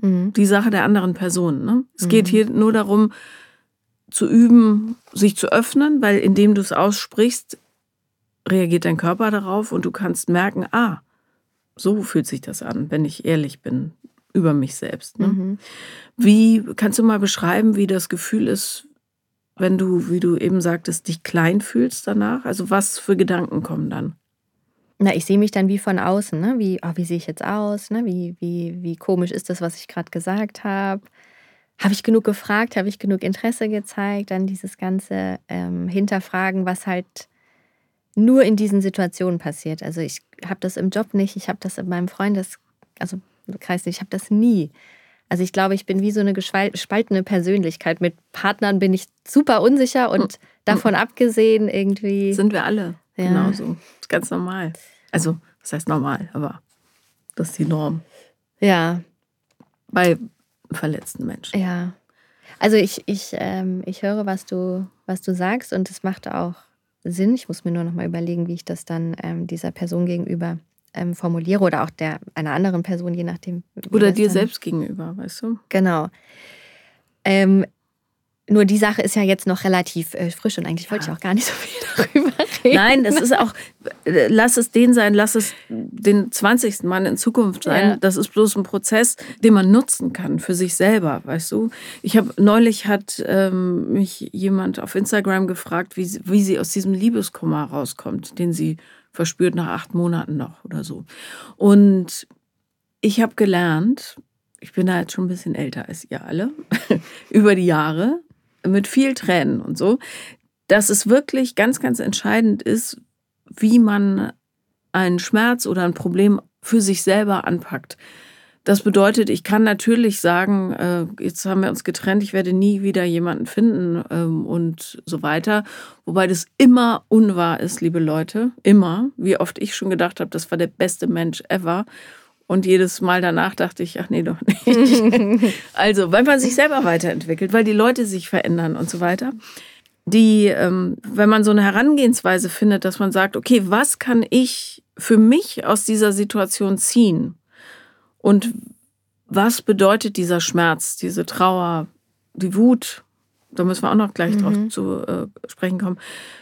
mhm. die Sache der anderen Person. Ne? Es mhm. geht hier nur darum, zu üben, sich zu öffnen, weil indem du es aussprichst, reagiert dein Körper darauf und du kannst merken, ah, so fühlt sich das an, wenn ich ehrlich bin über mich selbst. Ne? Mhm. Wie kannst du mal beschreiben, wie das Gefühl ist, wenn du, wie du eben sagtest, dich klein fühlst danach? Also was für Gedanken kommen dann? Na, ich sehe mich dann wie von außen, ne? Wie, oh, wie sehe ich jetzt aus? Ne? Wie, wie, wie komisch ist das, was ich gerade gesagt habe? Habe ich genug gefragt? Habe ich genug Interesse gezeigt? Dann dieses ganze ähm, Hinterfragen, was halt nur in diesen Situationen passiert. Also ich habe das im Job nicht, ich habe das in meinem Freundes, also nicht, ich habe das nie. Also ich glaube, ich bin wie so eine gespaltene Persönlichkeit. Mit Partnern bin ich super unsicher und hm. davon abgesehen irgendwie. Sind wir alle. Ja. Genauso. Das ist ganz normal. Also, was heißt normal, aber das ist die Norm. Ja. Bei verletzten Menschen. Ja. Also ich, ich, ähm, ich höre, was du, was du sagst und es macht auch Sinn. Ich muss mir nur noch mal überlegen, wie ich das dann ähm, dieser Person gegenüber ähm, formuliere oder auch der einer anderen Person, je nachdem. Oder dir selbst gegenüber, weißt du? Genau. Ähm, nur die Sache ist ja jetzt noch relativ äh, frisch und eigentlich ja. wollte ich auch gar nicht so viel <laughs> darüber reden. Nein, das ist auch, äh, lass es den sein, lass es den 20. Mann in Zukunft sein. Ja. Das ist bloß ein Prozess, den man nutzen kann für sich selber, weißt du. Ich habe neulich hat ähm, mich jemand auf Instagram gefragt, wie, wie sie aus diesem Liebeskummer rauskommt, den sie verspürt nach acht Monaten noch oder so. Und ich habe gelernt, ich bin da jetzt schon ein bisschen älter als ihr alle, <laughs> über die Jahre, mit viel Tränen und so, dass es wirklich ganz, ganz entscheidend ist, wie man einen Schmerz oder ein Problem für sich selber anpackt. Das bedeutet, ich kann natürlich sagen, äh, jetzt haben wir uns getrennt, ich werde nie wieder jemanden finden ähm, und so weiter. Wobei das immer unwahr ist, liebe Leute. Immer. Wie oft ich schon gedacht habe, das war der beste Mensch ever. Und jedes Mal danach dachte ich, ach nee, doch nicht. <laughs> also, weil man sich selber weiterentwickelt, weil die Leute sich verändern und so weiter. Die, ähm, wenn man so eine Herangehensweise findet, dass man sagt, okay, was kann ich für mich aus dieser Situation ziehen? Und was bedeutet dieser Schmerz, diese Trauer, die Wut? Da müssen wir auch noch gleich mhm. drauf zu äh, sprechen kommen.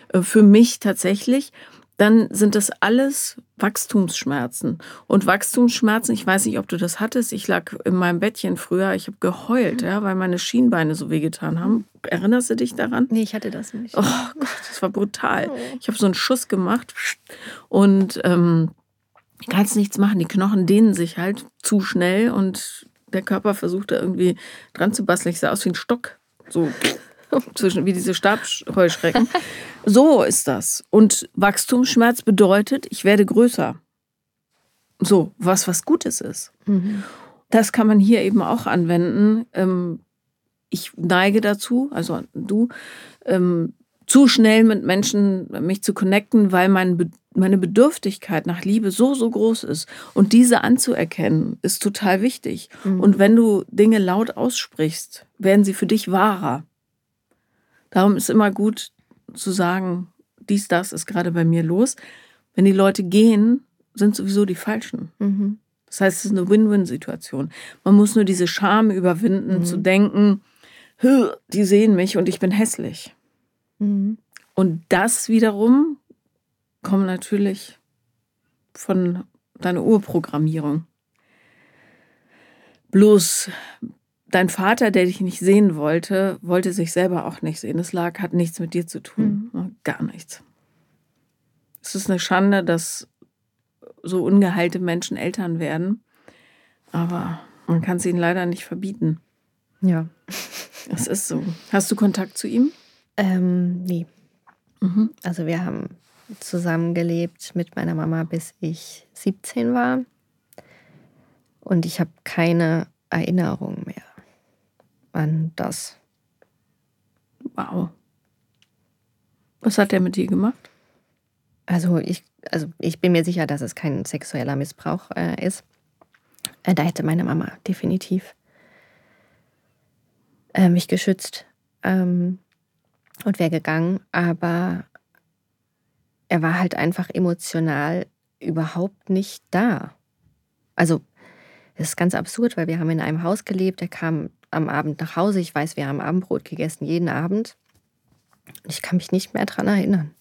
Äh, für mich tatsächlich, dann sind das alles Wachstumsschmerzen. Und Wachstumsschmerzen, ich weiß nicht, ob du das hattest. Ich lag in meinem Bettchen früher, ich habe geheult, ja, weil meine Schienbeine so wehgetan haben. Erinnerst du dich daran? Nee, ich hatte das nicht. Oh Gott, das war brutal. Oh. Ich habe so einen Schuss gemacht und ähm, kannst nichts machen. Die Knochen dehnen sich halt zu schnell und der Körper versucht da irgendwie dran zu basteln. Ich sah aus wie ein Stock. So <laughs> zwischen wie diese Stabheuschrecken. <laughs> So ist das. Und Wachstumsschmerz bedeutet, ich werde größer. So, was was Gutes ist. Mhm. Das kann man hier eben auch anwenden. Ähm, ich neige dazu, also du, ähm, zu schnell mit Menschen mich zu connecten, weil mein, meine Bedürftigkeit nach Liebe so, so groß ist. Und diese anzuerkennen, ist total wichtig. Mhm. Und wenn du Dinge laut aussprichst, werden sie für dich wahrer. Darum ist immer gut zu sagen, dies, das ist gerade bei mir los. Wenn die Leute gehen, sind sowieso die Falschen. Mhm. Das heißt, es ist eine Win-Win-Situation. Man muss nur diese Scham überwinden, mhm. zu denken, die sehen mich und ich bin hässlich. Mhm. Und das wiederum kommt natürlich von deiner Urprogrammierung. Bloß dein Vater, der dich nicht sehen wollte, wollte sich selber auch nicht sehen. Das lag, hat nichts mit dir zu tun. Mhm. Gar nichts. Es ist eine Schande, dass so ungeheilte Menschen Eltern werden. Aber man kann es ihnen leider nicht verbieten. Ja. <laughs> Es ist so. Hast du Kontakt zu ihm? Ähm, nee. Mhm. Also wir haben zusammengelebt mit meiner Mama, bis ich 17 war. Und ich habe keine Erinnerung mehr an das. Wow. Was hat er mit dir gemacht? Also ich, also ich bin mir sicher, dass es kein sexueller Missbrauch äh, ist. Äh, da hätte meine Mama definitiv äh, mich geschützt ähm, und wäre gegangen. Aber er war halt einfach emotional überhaupt nicht da. Also es ist ganz absurd, weil wir haben in einem Haus gelebt. Er kam am Abend nach Hause. Ich weiß, wir haben Abendbrot gegessen, jeden Abend. Ich kann mich nicht mehr daran erinnern.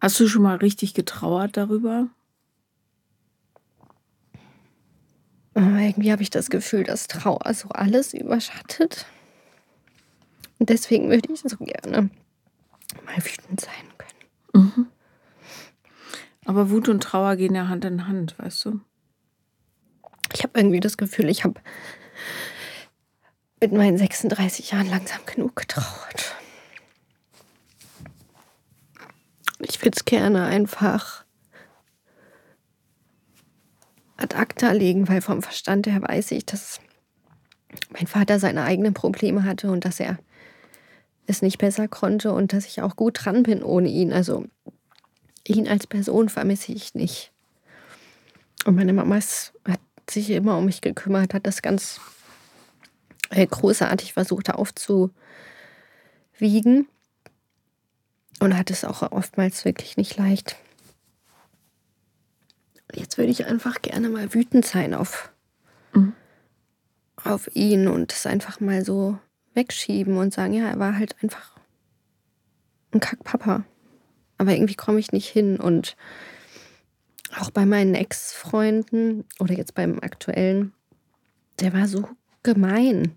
Hast du schon mal richtig getrauert darüber? Irgendwie habe ich das Gefühl, dass Trauer so alles überschattet. Und deswegen würde ich so gerne mal wütend sein können. Mhm. Aber Wut und Trauer gehen ja Hand in Hand, weißt du? Ich habe irgendwie das Gefühl, ich habe mit meinen 36 Jahren langsam genug getrauert. Ich würde es gerne einfach ad acta legen, weil vom Verstand her weiß ich, dass mein Vater seine eigenen Probleme hatte und dass er es nicht besser konnte und dass ich auch gut dran bin ohne ihn. Also ihn als Person vermisse ich nicht. Und meine Mama ist, hat sich immer um mich gekümmert, hat das ganz äh, großartig versucht aufzuwiegen und hat es auch oftmals wirklich nicht leicht. Jetzt würde ich einfach gerne mal wütend sein auf, mhm. auf ihn und es einfach mal so wegschieben und sagen, ja, er war halt einfach ein Kackpapa aber irgendwie komme ich nicht hin. Und auch bei meinen Ex-Freunden oder jetzt beim aktuellen, der war so gemein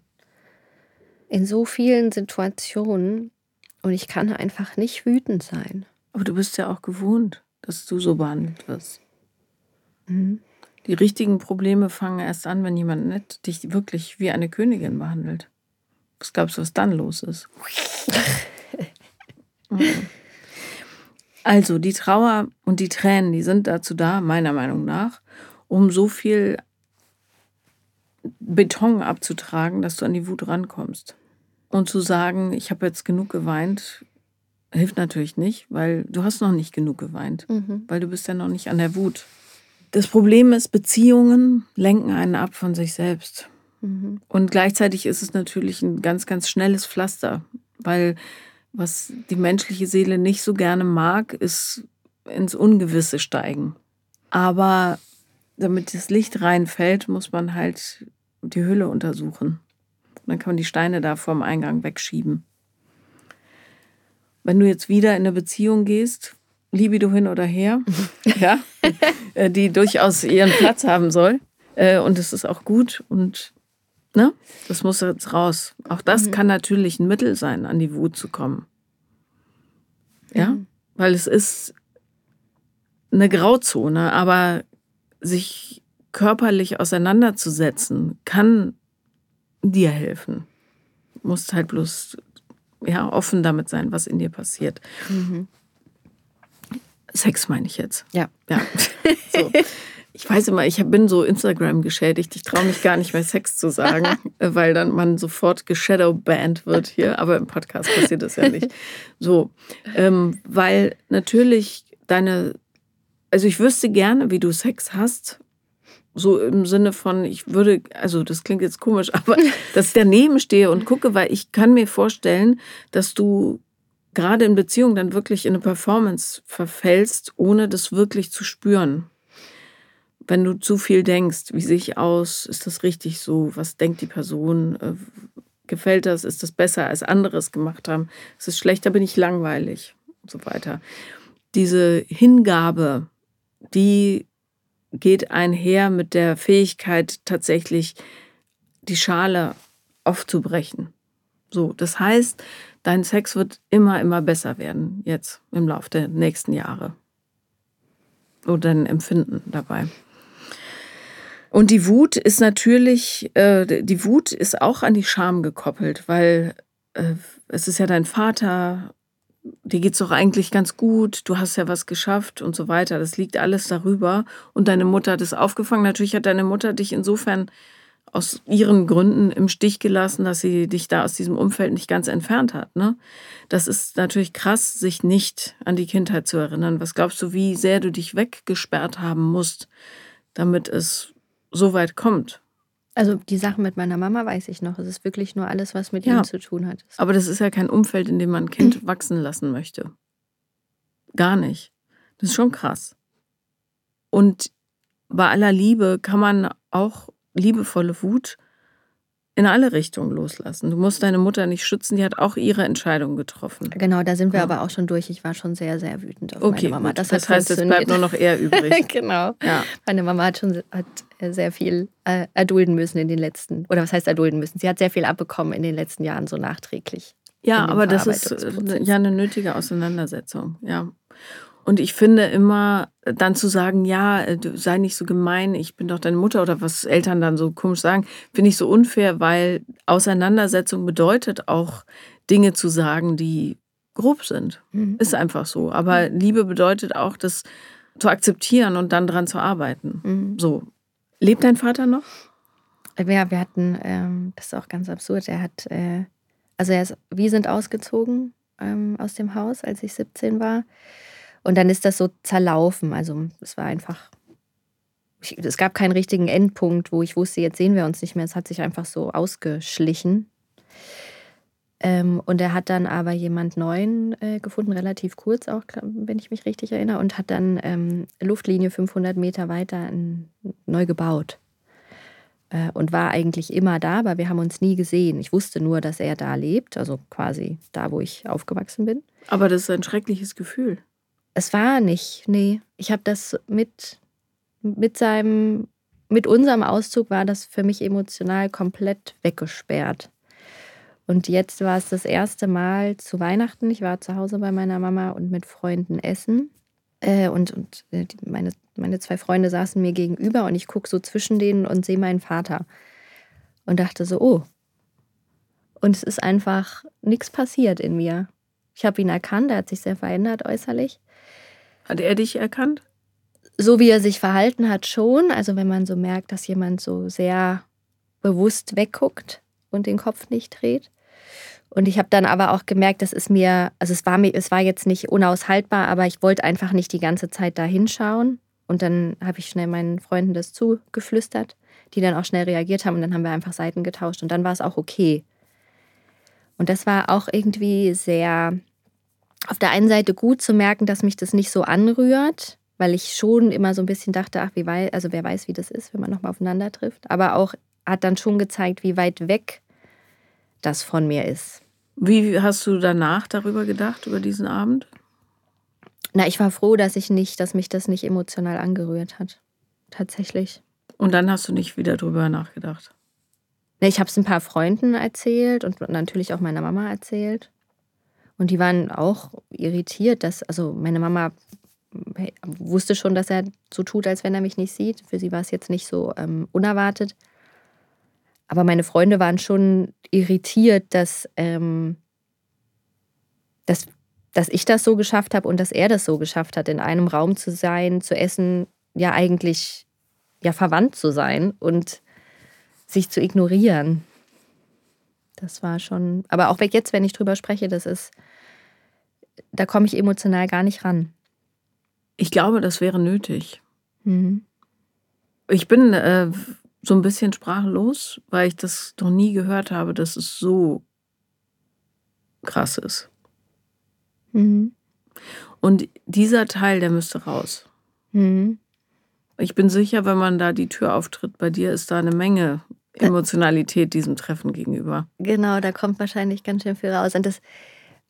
in so vielen Situationen und ich kann einfach nicht wütend sein. Aber du bist ja auch gewohnt, dass du so behandelt wirst. Mhm. Die richtigen Probleme fangen erst an, wenn jemand nett dich wirklich wie eine Königin behandelt. Was glaubst du, was dann los ist? <laughs> mhm. Also die Trauer und die Tränen, die sind dazu da, meiner Meinung nach, um so viel Beton abzutragen, dass du an die Wut rankommst. Und zu sagen, ich habe jetzt genug geweint, hilft natürlich nicht, weil du hast noch nicht genug geweint, mhm. weil du bist ja noch nicht an der Wut. Das Problem ist, Beziehungen lenken einen ab von sich selbst. Mhm. Und gleichzeitig ist es natürlich ein ganz, ganz schnelles Pflaster, weil was die menschliche Seele nicht so gerne mag, ist ins Ungewisse steigen. Aber damit das Licht reinfällt, muss man halt die Hülle untersuchen. dann kann man die Steine da vorm Eingang wegschieben. Wenn du jetzt wieder in eine Beziehung gehst, Libido hin oder her, <laughs> ja, äh, die durchaus ihren Platz haben soll, äh, und es ist auch gut und Ne? Das muss jetzt raus. Auch das mhm. kann natürlich ein Mittel sein, an die Wut zu kommen. Ja, mhm. weil es ist eine Grauzone, aber sich körperlich auseinanderzusetzen, kann dir helfen. Du musst halt bloß ja, offen damit sein, was in dir passiert. Mhm. Sex meine ich jetzt. Ja. Ja. <laughs> So. Ich weiß immer, ich bin so Instagram geschädigt. Ich traue mich gar nicht mehr Sex zu sagen, <laughs> weil dann man sofort geshadowbanned wird hier. <laughs> Aber im Podcast passiert das ja nicht. So, ähm, weil natürlich deine, also ich wüsste gerne, wie du Sex hast. So im Sinne von, ich würde, also das klingt jetzt komisch, aber <laughs> dass ich daneben stehe und gucke, weil ich kann mir vorstellen, dass du gerade in Beziehung dann wirklich in eine Performance verfällst, ohne das wirklich zu spüren. Wenn du zu viel denkst, wie sehe ich aus, ist das richtig so, was denkt die Person, äh, gefällt das, ist das besser als anderes gemacht haben, ist es schlechter, bin ich langweilig und so weiter. Diese Hingabe, die geht einher mit der Fähigkeit tatsächlich die Schale aufzubrechen. So, das heißt, dein Sex wird immer, immer besser werden jetzt im Laufe der nächsten Jahre. Oder dein Empfinden dabei. Und die Wut ist natürlich, äh, die Wut ist auch an die Scham gekoppelt, weil äh, es ist ja dein Vater, dir geht's doch eigentlich ganz gut, du hast ja was geschafft und so weiter. Das liegt alles darüber. Und deine Mutter hat es aufgefangen. Natürlich hat deine Mutter dich insofern aus ihren Gründen im Stich gelassen, dass sie dich da aus diesem Umfeld nicht ganz entfernt hat. Ne? Das ist natürlich krass, sich nicht an die Kindheit zu erinnern. Was glaubst du, wie sehr du dich weggesperrt haben musst, damit es so weit kommt? Also die Sache mit meiner Mama weiß ich noch. Es ist wirklich nur alles, was mit ja. ihm zu tun hat. Aber das ist ja kein Umfeld, in dem man ein Kind <clears throat> wachsen lassen möchte. Gar nicht. Das ist schon krass. Und bei aller Liebe kann man auch liebevolle Wut in alle Richtungen loslassen. Du musst deine Mutter nicht schützen, die hat auch ihre Entscheidung getroffen. Genau, da sind wir ja. aber auch schon durch. Ich war schon sehr, sehr wütend auf okay, meine Mama. Das, das heißt, es bleibt nur noch er übrig. <laughs> genau. Ja. Meine Mama hat schon hat sehr viel äh, erdulden müssen in den letzten, oder was heißt erdulden müssen? Sie hat sehr viel abbekommen in den letzten Jahren, so nachträglich. Ja, aber das ist äh, ja eine nötige Auseinandersetzung. Ja. Und ich finde immer, dann zu sagen, ja, äh, sei nicht so gemein, ich bin doch deine Mutter oder was Eltern dann so komisch sagen, finde ich so unfair, weil Auseinandersetzung bedeutet auch Dinge zu sagen, die grob sind. Mhm. Ist einfach so. Aber Liebe bedeutet auch, das zu akzeptieren und dann dran zu arbeiten. Mhm. So. Lebt dein Vater noch? Ja, wir hatten, ähm, das ist auch ganz absurd, er hat, äh, also er ist, wir sind ausgezogen ähm, aus dem Haus, als ich 17 war. Und dann ist das so zerlaufen. Also es war einfach, ich, es gab keinen richtigen Endpunkt, wo ich wusste, jetzt sehen wir uns nicht mehr. Es hat sich einfach so ausgeschlichen. Ähm, und er hat dann aber jemand Neuen äh, gefunden, relativ kurz auch, wenn ich mich richtig erinnere, und hat dann ähm, Luftlinie 500 Meter weiter in, neu gebaut. Äh, und war eigentlich immer da, aber wir haben uns nie gesehen. Ich wusste nur, dass er da lebt, also quasi da, wo ich aufgewachsen bin. Aber das ist ein schreckliches Gefühl. Es war nicht, nee. Ich habe das mit, mit seinem, mit unserem Auszug war das für mich emotional komplett weggesperrt. Und jetzt war es das erste Mal zu Weihnachten. Ich war zu Hause bei meiner Mama und mit Freunden essen. Äh, und und äh, meine, meine zwei Freunde saßen mir gegenüber und ich gucke so zwischen denen und sehe meinen Vater. Und dachte so, oh. Und es ist einfach nichts passiert in mir. Ich habe ihn erkannt, er hat sich sehr verändert äußerlich. Hat er dich erkannt? So wie er sich verhalten hat, schon. Also wenn man so merkt, dass jemand so sehr bewusst wegguckt und den Kopf nicht dreht. Und ich habe dann aber auch gemerkt, das ist mir, also es war mir, es war jetzt nicht unaushaltbar, aber ich wollte einfach nicht die ganze Zeit da hinschauen. Und dann habe ich schnell meinen Freunden das zugeflüstert, die dann auch schnell reagiert haben und dann haben wir einfach Seiten getauscht und dann war es auch okay. Und das war auch irgendwie sehr auf der einen Seite gut zu merken, dass mich das nicht so anrührt, weil ich schon immer so ein bisschen dachte, ach, wie weit, also wer weiß, wie das ist, wenn man nochmal aufeinander trifft. Aber auch hat dann schon gezeigt, wie weit weg das von mir ist. Wie hast du danach darüber gedacht, über diesen Abend? Na, ich war froh, dass ich nicht, dass mich das nicht emotional angerührt hat. Tatsächlich. Und dann hast du nicht wieder drüber nachgedacht? Ich habe es ein paar Freunden erzählt und natürlich auch meiner Mama erzählt. Und die waren auch irritiert, dass, also meine Mama wusste schon, dass er so tut, als wenn er mich nicht sieht. Für sie war es jetzt nicht so ähm, unerwartet. Aber meine Freunde waren schon irritiert, dass, ähm, dass, dass ich das so geschafft habe und dass er das so geschafft hat, in einem Raum zu sein, zu essen, ja eigentlich ja verwandt zu sein und sich zu ignorieren. Das war schon, aber auch jetzt, wenn ich drüber spreche, das ist, da komme ich emotional gar nicht ran. Ich glaube, das wäre nötig. Mhm. Ich bin äh, so ein bisschen sprachlos, weil ich das noch nie gehört habe, dass es so krass ist. Mhm. Und dieser Teil, der müsste raus. Mhm. Ich bin sicher, wenn man da die Tür auftritt, bei dir ist da eine Menge Emotionalität diesem Treffen gegenüber. Genau, da kommt wahrscheinlich ganz schön viel raus. Und das,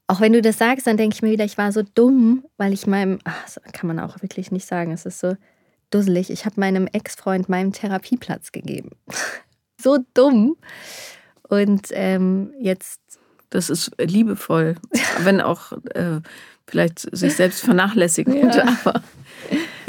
auch wenn du das sagst, dann denke ich mir wieder, ich war so dumm, weil ich meinem, ach, das kann man auch wirklich nicht sagen, es ist so dusselig. Ich habe meinem Ex-Freund meinen Therapieplatz gegeben. <laughs> so dumm. Und ähm, jetzt. Das ist liebevoll, <laughs> wenn auch äh, vielleicht sich selbst vernachlässigen. Ja. Aber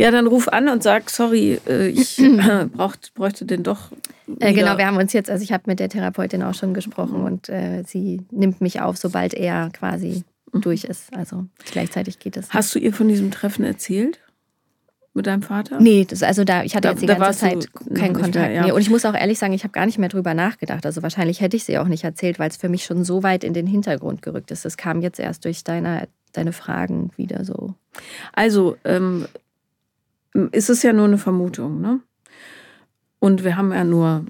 ja, dann ruf an und sag, sorry, äh, ich <clears throat> äh, braucht, bräuchte den doch. Äh, genau, wir haben uns jetzt, also ich habe mit der Therapeutin auch schon gesprochen und äh, sie nimmt mich auf, sobald er quasi mhm. durch ist. Also gleichzeitig geht es. Hast du ihr von diesem Treffen erzählt? Mit deinem Vater? Nee, das, also da, ich hatte da, jetzt die ganze Zeit keinen Kontakt mehr. Ja. Nee. Und ich muss auch ehrlich sagen, ich habe gar nicht mehr drüber nachgedacht. Also wahrscheinlich hätte ich sie auch nicht erzählt, weil es für mich schon so weit in den Hintergrund gerückt ist. Das kam jetzt erst durch deine, deine Fragen wieder so. Also, ähm, ist es ja nur eine Vermutung. Ne? Und wir haben ja nur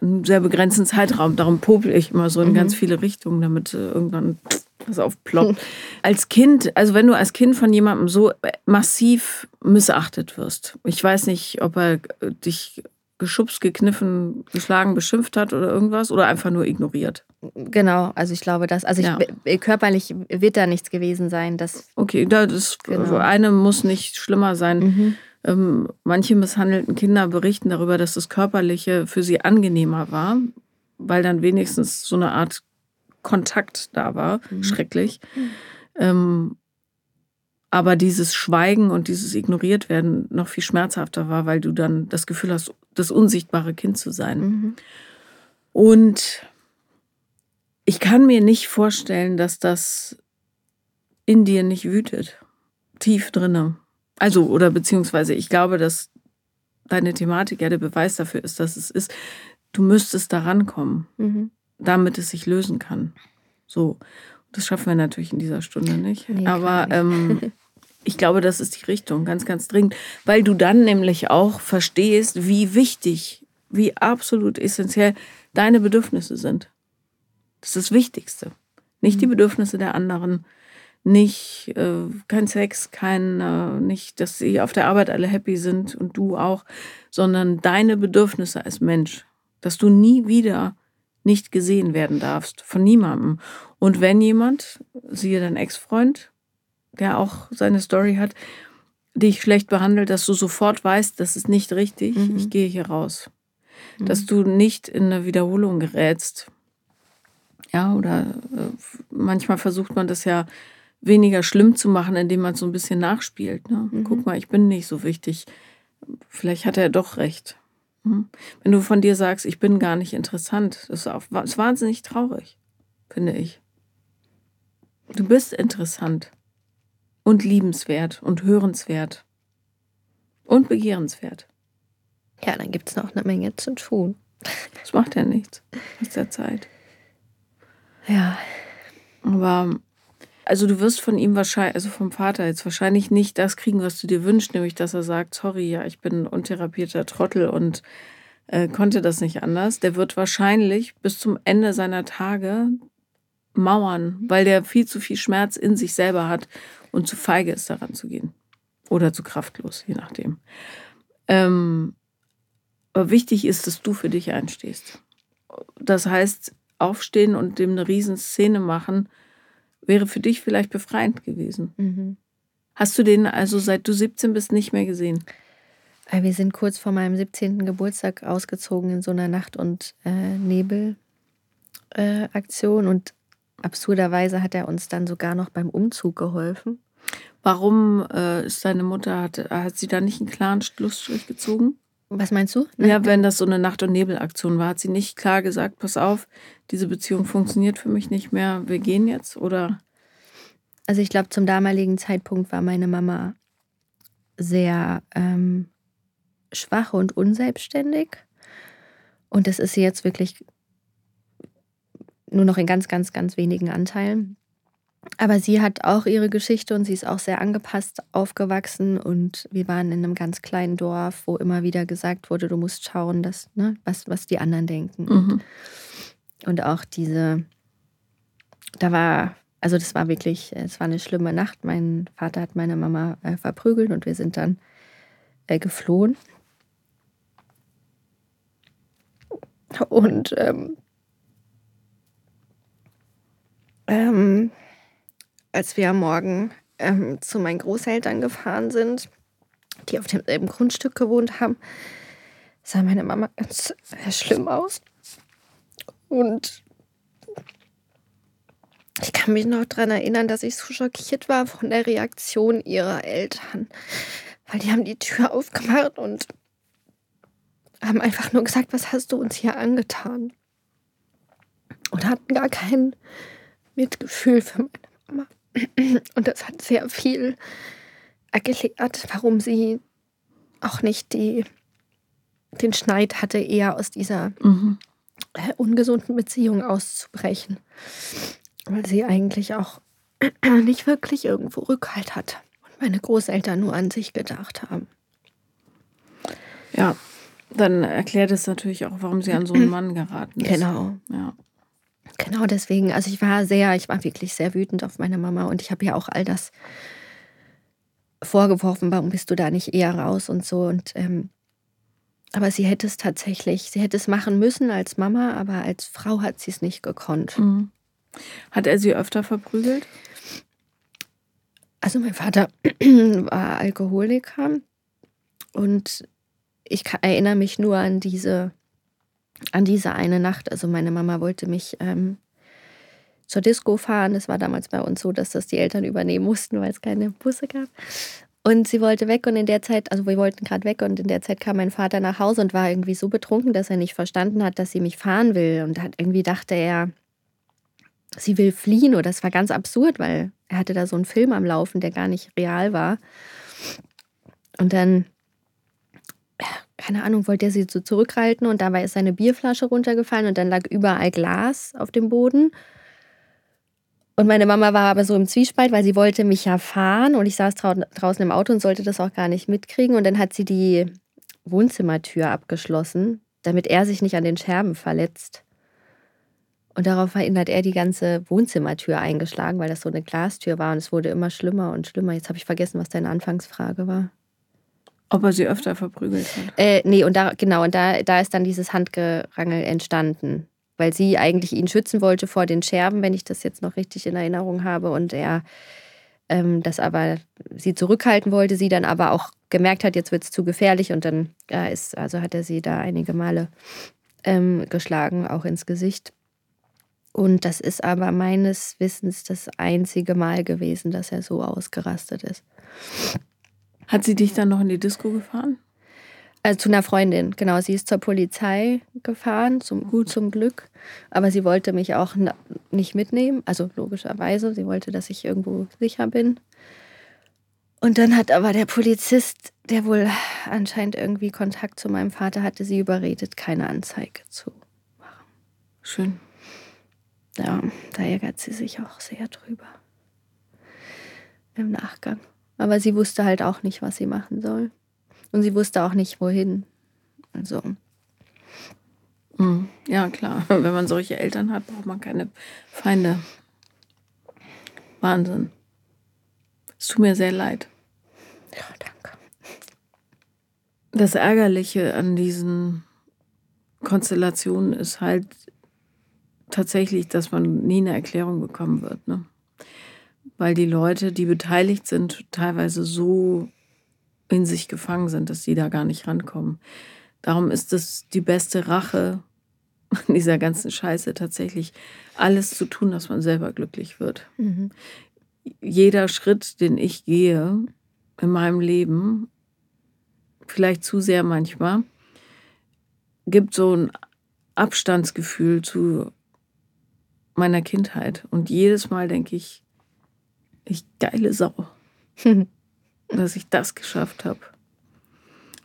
einen sehr begrenzten Zeitraum. Darum popel ich immer so in mhm. ganz viele Richtungen, damit äh, irgendwann was aufploppt. als Kind, also wenn du als Kind von jemandem so massiv missachtet wirst, ich weiß nicht, ob er dich geschubst, gekniffen, geschlagen, beschimpft hat oder irgendwas oder einfach nur ignoriert. Genau, also ich glaube, dass, also ich, ja. körperlich wird da nichts gewesen sein. Dass, okay, das genau. eine muss nicht schlimmer sein. Mhm. Ähm, manche misshandelten Kinder berichten darüber, dass das Körperliche für sie angenehmer war, weil dann wenigstens so eine Art Kontakt da war. Mhm. Schrecklich. Mhm. Ähm, aber dieses Schweigen und dieses Ignoriert werden noch viel schmerzhafter war, weil du dann das Gefühl hast, das unsichtbare Kind zu sein. Mhm. Und ich kann mir nicht vorstellen, dass das in dir nicht wütet. Tief drinne. Also, oder beziehungsweise ich glaube, dass deine Thematik ja der Beweis dafür ist, dass es ist, du müsstest da rankommen, mhm. damit es sich lösen kann. So. Das schaffen wir natürlich in dieser Stunde nicht. Nee, Aber ähm, <laughs> ich glaube, das ist die Richtung, ganz, ganz dringend. Weil du dann nämlich auch verstehst, wie wichtig, wie absolut essentiell deine Bedürfnisse sind. Das ist das Wichtigste. Nicht mhm. die Bedürfnisse der anderen, nicht äh, kein Sex, kein, äh, nicht, dass sie auf der Arbeit alle happy sind und du auch, sondern deine Bedürfnisse als Mensch, dass du nie wieder nicht gesehen werden darfst von niemandem. Und wenn jemand, siehe dein Ex-Freund, der auch seine Story hat, dich schlecht behandelt, dass du sofort weißt, das ist nicht richtig, mhm. ich gehe hier raus. Mhm. Dass du nicht in eine Wiederholung gerätst. Ja, oder äh, manchmal versucht man das ja weniger schlimm zu machen, indem man so ein bisschen nachspielt. Ne? Mhm. Guck mal, ich bin nicht so wichtig. Vielleicht hat er doch recht. Hm? Wenn du von dir sagst, ich bin gar nicht interessant, das ist, auch, das ist wahnsinnig traurig, finde ich. Du bist interessant und liebenswert und hörenswert und begehrenswert. Ja, dann gibt es noch eine Menge zu tun. Das macht ja nichts mit der Zeit. Ja. Aber also du wirst von ihm wahrscheinlich, also vom Vater jetzt wahrscheinlich nicht das kriegen, was du dir wünschst, nämlich dass er sagt, sorry, ja, ich bin ein untherapierter Trottel und äh, konnte das nicht anders. Der wird wahrscheinlich bis zum Ende seiner Tage mauern, weil der viel zu viel Schmerz in sich selber hat und zu feige ist, daran zu gehen. Oder zu kraftlos, je nachdem. Ähm, aber wichtig ist, dass du für dich einstehst. Das heißt, aufstehen und dem eine Riesenszene machen, wäre für dich vielleicht befreiend gewesen. Mhm. Hast du den also seit du 17 bist nicht mehr gesehen? Äh, wir sind kurz vor meinem 17. Geburtstag ausgezogen in so einer Nacht- und äh, Nebelaktion äh, und absurderweise hat er uns dann sogar noch beim Umzug geholfen. Warum äh, ist deine Mutter, hat, hat sie da nicht einen klaren Schlussstrich gezogen? Was meinst du? Ja, wenn das so eine Nacht- und Nebelaktion war, hat sie nicht klar gesagt, pass auf, diese Beziehung funktioniert für mich nicht mehr, wir gehen jetzt oder? Also ich glaube, zum damaligen Zeitpunkt war meine Mama sehr ähm, schwach und unselbstständig. Und das ist sie jetzt wirklich nur noch in ganz, ganz, ganz wenigen Anteilen aber sie hat auch ihre Geschichte und sie ist auch sehr angepasst aufgewachsen. Und wir waren in einem ganz kleinen Dorf, wo immer wieder gesagt wurde, du musst schauen, dass, ne, was, was die anderen denken. Mhm. Und, und auch diese, da war, also das war wirklich, es war eine schlimme Nacht. Mein Vater hat meine Mama äh, verprügelt und wir sind dann äh, geflohen. Und ähm, ähm, als wir am Morgen ähm, zu meinen Großeltern gefahren sind, die auf demselben Grundstück gewohnt haben, sah meine Mama ganz sehr schlimm aus. Und ich kann mich noch daran erinnern, dass ich so schockiert war von der Reaktion ihrer Eltern. Weil die haben die Tür aufgemacht und haben einfach nur gesagt, was hast du uns hier angetan? Und hatten gar kein Mitgefühl für meine Mama. Und das hat sehr viel erklärt, warum sie auch nicht die, den Schneid hatte, eher aus dieser mhm. Äh, ungesunden Beziehung auszubrechen. Weil sie eigentlich auch <clears throat> nicht wirklich irgendwo Rückhalt hat. Und meine Großeltern nur an sich gedacht haben. Ja, dann erklärt es natürlich auch, warum sie an so einen <clears throat> Mann geraten ist. Genau. Ja. Genau deswegen, also ich war sehr, ich war wirklich sehr wütend auf meine Mama und ich habe ja auch all das vorgeworfen, warum bist du da nicht eher raus und so. Und ähm, aber sie hätte es tatsächlich, sie hätte es machen müssen als Mama, aber als Frau hat sie es nicht gekonnt. Mhm. Hat er sie öfter verprügelt? Also mein Vater <clears throat> war Alkoholiker und ich erinnere mich nur an diese, an diese eine Nacht. Also meine Mama wollte mich ähm, zur Disco fahren. Es war damals bei uns so, dass das die Eltern übernehmen mussten, weil es keine Busse gab. Und sie wollte weg und in der Zeit, also wir wollten gerade weg und in der Zeit kam mein Vater nach Hause und war irgendwie so betrunken, dass er nicht verstanden hat, dass sie mich fahren will. Und hat irgendwie dachte er, sie will fliehen oder das war ganz absurd, weil er hatte da so einen Film am Laufen, der gar nicht real war. Und dann keine Ahnung, wollte er sie so zurückhalten und dabei ist seine Bierflasche runtergefallen und dann lag überall Glas auf dem Boden. Und meine Mama war aber so im Zwiespalt, weil sie wollte mich ja fahren und ich saß draußen im Auto und sollte das auch gar nicht mitkriegen. Und dann hat sie die Wohnzimmertür abgeschlossen, damit er sich nicht an den Scherben verletzt. Und daraufhin hat er die ganze Wohnzimmertür eingeschlagen, weil das so eine Glastür war und es wurde immer schlimmer und schlimmer. Jetzt habe ich vergessen, was deine Anfangsfrage war. Ob er sie öfter verprügelt hat? Äh, nee, und da, genau, und da, da ist dann dieses Handgerangel entstanden. Weil sie eigentlich ihn schützen wollte vor den Scherben, wenn ich das jetzt noch richtig in Erinnerung habe. Und er ähm, das aber sie zurückhalten wollte, sie dann aber auch gemerkt hat, jetzt wird es zu gefährlich. Und dann ja, ist, also hat er sie da einige Male ähm, geschlagen, auch ins Gesicht. Und das ist aber meines Wissens das einzige Mal gewesen, dass er so ausgerastet ist. Hat sie dich dann noch in die Disco gefahren? Also zu einer Freundin, genau. Sie ist zur Polizei gefahren, zum, gut zum Glück. Aber sie wollte mich auch nicht mitnehmen, also logischerweise. Sie wollte, dass ich irgendwo sicher bin. Und dann hat aber der Polizist, der wohl anscheinend irgendwie Kontakt zu meinem Vater hatte, sie überredet, keine Anzeige zu machen. Schön. Ja, da ärgert sie sich auch sehr drüber. Im Nachgang. Aber sie wusste halt auch nicht, was sie machen soll. Und sie wusste auch nicht, wohin. Also. Hm, ja, klar. <laughs> Wenn man solche Eltern hat, braucht man keine Feinde. Wahnsinn. Es tut mir sehr leid. Ja, danke. Das Ärgerliche an diesen Konstellationen ist halt tatsächlich, dass man nie eine Erklärung bekommen wird. Ne? Weil die Leute, die beteiligt sind, teilweise so in sich gefangen sind, dass sie da gar nicht rankommen. Darum ist es die beste Rache an dieser ganzen Scheiße tatsächlich, alles zu tun, dass man selber glücklich wird. Mhm. Jeder Schritt, den ich gehe in meinem Leben, vielleicht zu sehr manchmal, gibt so ein Abstandsgefühl zu meiner Kindheit. Und jedes Mal denke ich, ich geile Sau, <laughs> dass ich das geschafft habe.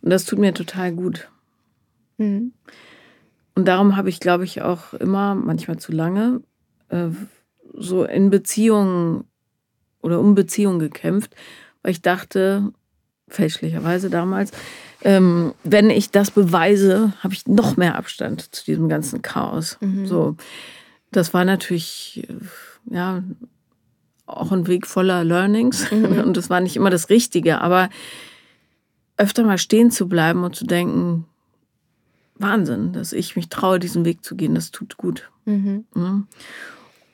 Und das tut mir total gut. Mhm. Und darum habe ich, glaube ich, auch immer, manchmal zu lange, äh, so in Beziehungen oder um Beziehungen gekämpft, weil ich dachte, fälschlicherweise damals, ähm, wenn ich das beweise, habe ich noch mehr Abstand zu diesem ganzen Chaos. Mhm. So, das war natürlich, äh, ja, auch ein Weg voller Learnings mhm. und das war nicht immer das Richtige, aber öfter mal stehen zu bleiben und zu denken, Wahnsinn, dass ich mich traue, diesen Weg zu gehen. Das tut gut. Mhm.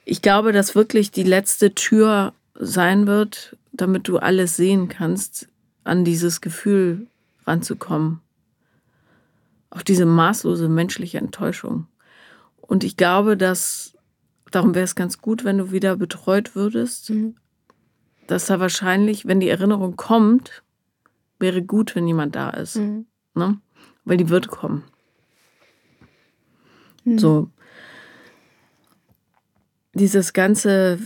Ich glaube, dass wirklich die letzte Tür sein wird, damit du alles sehen kannst, an dieses Gefühl ranzukommen. Auch diese maßlose menschliche Enttäuschung. Und ich glaube, dass darum wäre es ganz gut, wenn du wieder betreut würdest, mhm. dass da wahrscheinlich, wenn die Erinnerung kommt, wäre gut, wenn jemand da ist. Mhm. Ne? Weil die wird kommen. Mhm. So. Dieses ganze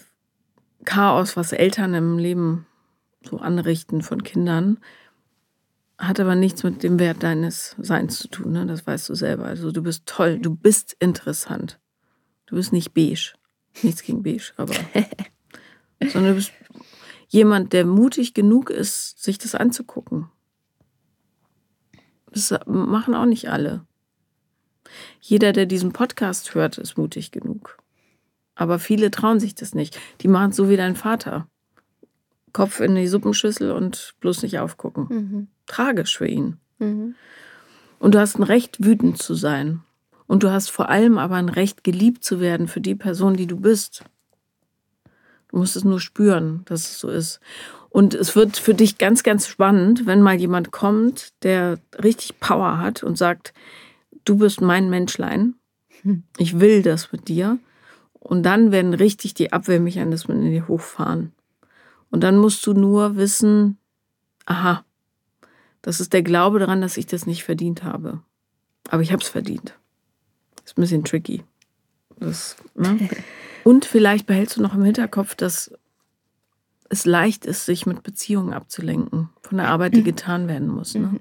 Chaos, was Eltern im Leben so anrichten von Kindern, hat aber nichts mit dem Wert deines Seins zu tun. Ne? Das weißt du selber. Also du bist toll, du bist interessant. Du bist nicht beige. Nichts gegen beige, aber. <laughs> sondern du bist jemand, der mutig genug ist, sich das anzugucken. Das machen auch nicht alle. Jeder, der diesen Podcast hört, ist mutig genug. Aber viele trauen sich das nicht. Die machen es so wie dein Vater. Kopf in die Suppenschüssel und bloß nicht aufgucken. Mhm. Tragisch für ihn. Mhm. Und du hast ein Recht, wütend zu sein. Und du hast vor allem aber ein Recht, geliebt zu werden für die Person, die du bist. Du musst es nur spüren, dass es so ist. Und es wird für dich ganz, ganz spannend, wenn mal jemand kommt, der richtig Power hat und sagt, du bist mein Menschlein, ich will das mit dir. Und dann werden richtig die Abwehrmechanismen in dir hochfahren. Und dann musst du nur wissen, aha, das ist der Glaube daran, dass ich das nicht verdient habe. Aber ich habe es verdient. Ist ein bisschen tricky. Das, ne? Und vielleicht behältst du noch im Hinterkopf, dass es leicht ist, sich mit Beziehungen abzulenken von der Arbeit, die mhm. getan werden muss. Ne? Mhm.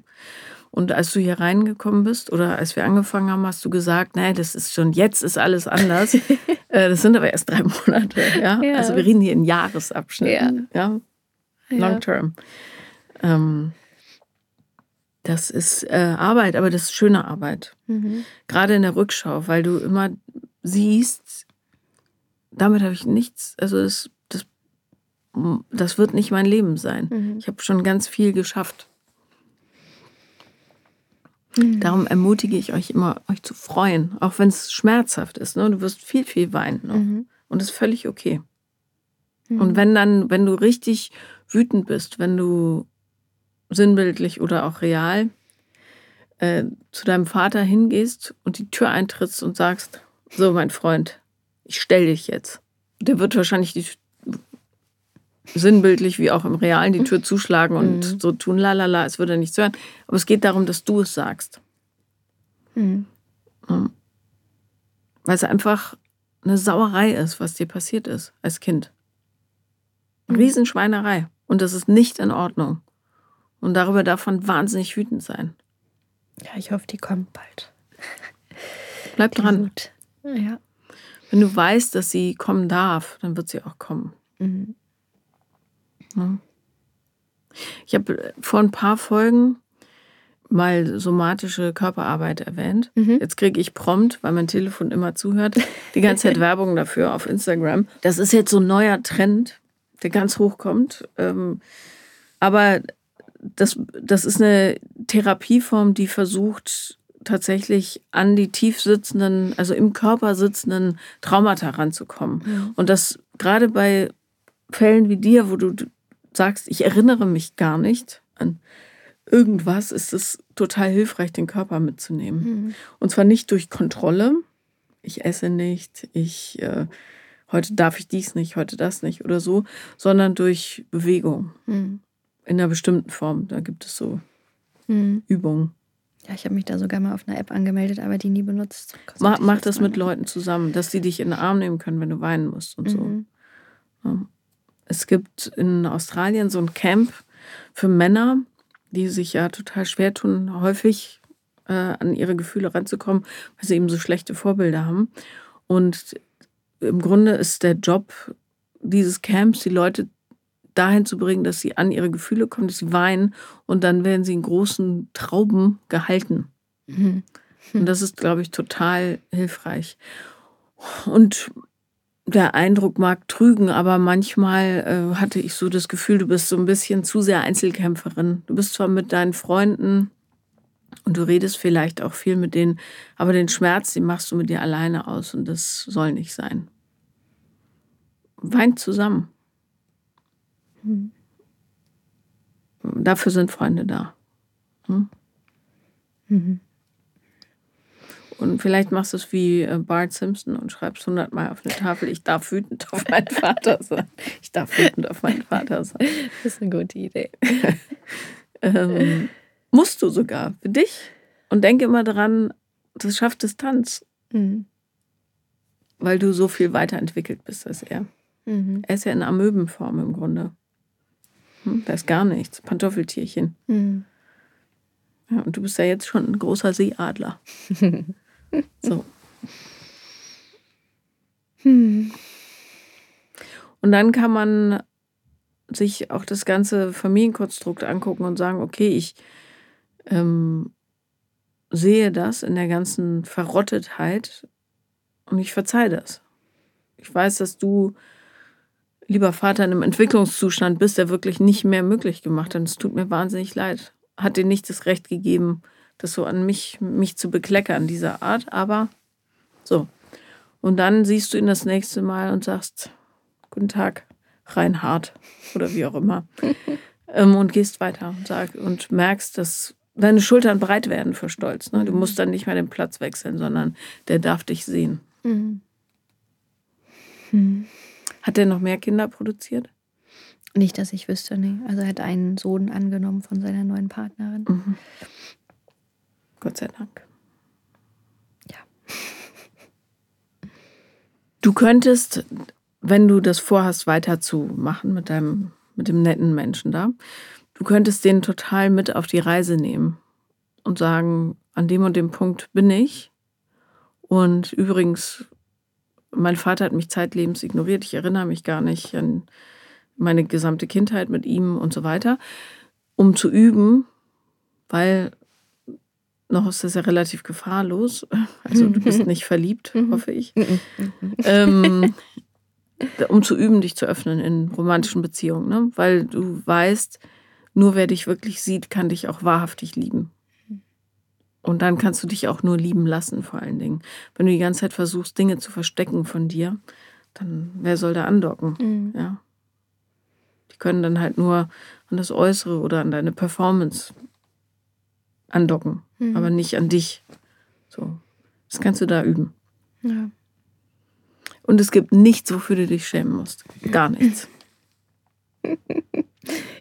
Und als du hier reingekommen bist oder als wir angefangen haben, hast du gesagt, nein, das ist schon, jetzt ist alles anders. <laughs> Äh, das sind aber erst drei Monate. Ja? ja. Also wir reden hier in Jahresabschnitten. Ja. ja? Long term. Ähm, das ist äh, Arbeit, aber das ist schöne Arbeit. Mhm. Gerade in der Rückschau, weil du immer siehst, damit habe ich nichts, also das, das, das wird nicht mein Leben sein. Mhm. Ich habe schon ganz viel geschafft. Mhm. Darum ermutige ich euch immer, euch zu freuen, auch wenn es schmerzhaft ist. Ne? Du wirst viel, viel weinen. Ne? Mhm. Und das ist völlig okay. Mhm. Und wenn dann, wenn du richtig wütend bist, wenn du sinnbildlich oder auch real äh, zu deinem Vater hingehst und die Tür eintrittst und sagst, so mein Freund, ich stell dich jetzt. Der wird wahrscheinlich die sinnbildlich wie auch im Realen die Tür zuschlagen und mhm. so tun, la la la, es würde nichts hören. Aber es geht darum, dass du es sagst. Mhm. Weil es einfach eine Sauerei ist, was dir passiert ist als Kind. Mhm. Riesenschweinerei. Und das ist nicht in Ordnung. Und darüber darf man wahnsinnig wütend sein. Ja, ich hoffe, die kommt bald. Bleib die dran. Wut. Ja. Wenn du weißt, dass sie kommen darf, dann wird sie auch kommen. Mhm. Ich habe vor ein paar Folgen mal somatische Körperarbeit erwähnt. Mhm. Jetzt kriege ich prompt, weil mein Telefon immer zuhört, die ganze Zeit <laughs> Werbung dafür auf Instagram. Das ist jetzt so ein neuer Trend, der ganz hoch kommt. Ähm, aber das, das ist eine Therapieform, die versucht, tatsächlich an die tief sitzenden, also im Körper sitzenden Traumata ranzukommen. Mhm. Und das gerade bei Fällen wie dir, wo du sagst, ich erinnere mich gar nicht an irgendwas, ist es total hilfreich, den Körper mitzunehmen. Mhm. Und zwar nicht durch Kontrolle. Ich esse nicht, ich äh, heute darf ich dies nicht, heute das nicht oder so, sondern durch Bewegung mhm. In einer bestimmten Form. Da gibt es so mhm. Übungen. Ja, ich habe mich da sogar mal auf einer App angemeldet, aber die nie benutzt. Mach, mach das mit Leuten zusammen, dass sie dich in den Arm nehmen können, wenn du weinen musst und so. Mhm. Ja. Es gibt in Australien so ein Camp für Männer, die sich ja total schwer tun, häufig äh, an ihre Gefühle ranzukommen, weil sie eben so schlechte Vorbilder haben. Und im Grunde ist der Job dieses Camps, die Leute dahin zu bringen, dass sie an ihre Gefühle kommen, dass sie weinen und dann werden sie in großen Trauben gehalten. Mhm. Und das ist, glaube ich, total hilfreich. Und der Eindruck mag trügen, aber manchmal äh, hatte ich so das Gefühl, du bist so ein bisschen zu sehr Einzelkämpferin. Du bist zwar mit deinen Freunden Und du redest vielleicht auch viel mit denen, aber den Schmerz, den machst du mit dir alleine aus und das soll nicht sein. Weint zusammen. Hm. Dafür sind Freunde da. Hm? Mhm. Und vielleicht machst du es wie äh, Bart Simpson und schreibst hundertmal auf eine Tafel, ich darf wütend auf meinen <laughs> Vater sein. Ich darf wütend auf meinen Vater sein. Das ist eine gute Idee. <laughs> ähm, musst du sogar für dich. Und denke immer daran, das schafft Distanz. Mhm. Weil du so viel weiterentwickelt bist als er. Mhm. Er ist ja in Amöbenform im Grunde. Hm, da ist gar nichts. Pantoffeltierchen. Mhm. Ja, und du bist ja jetzt schon ein großer Seeadler. <laughs> so. Hm. Und dann kann man sich auch das ganze Familienkonstrukt angucken und sagen, okay, ich ähm, sehe das in der ganzen Verrottetheit und ich verzeihe das. Ich weiß, dass du, lieber Vater, in einem Entwicklungszustand bist, der wirklich nicht mehr möglich gemacht hat. Und es tut mir wahnsinnig leid. Hat dir nicht das Recht gegeben, das so an mich, mich zu bekleckern, dieser Art, aber so. Und dann siehst du ihn das nächste Mal und sagst, guten Tag, Reinhard oder wie auch immer. <laughs> ähm, und gehst weiter und, sag, und merkst, dass deine Schultern breit werden für Stolz. Ne? Du musst dann nicht mehr den Platz wechseln, sondern der darf dich sehen. Mhm. Mhm. Hat er noch mehr Kinder produziert? Nicht, dass ich wüsste, nee. Also er hat einen Sohn angenommen von seiner neuen Partnerin. Mhm. Gott sei Dank. Ja. Du könntest, wenn du das vorhast, weiterzumachen mit deinem, mit dem netten Menschen da, du könntest den total mit auf die Reise nehmen und sagen, an dem und dem Punkt bin ich. Und übrigens, mein Vater hat mich zeitlebens ignoriert. Ich erinnere mich gar nicht an meine gesamte Kindheit mit ihm und so weiter, um zu üben, weil noch ist das ja relativ gefahrlos. <laughs> Also du bist nicht verliebt, mhm. hoffe ich. Mhm. Mhm. ähm, <laughs> um zu üben, dich zu öffnen in romantischen Beziehungen, ne? weil du weißt, nur wer dich wirklich sieht, kann dich auch wahrhaftig lieben. Und dann kannst du dich auch nur lieben lassen, vor allen Dingen. Wenn du die ganze Zeit versuchst, Dinge zu verstecken von dir, dann wer soll da andocken? Mhm. Ja. Die können dann halt nur an das Äußere oder an deine Performance andocken, mhm. aber nicht an dich. So. Das kannst du da üben. Ja. Und es gibt nichts, wofür du dich schämen musst. Gar nichts. <laughs>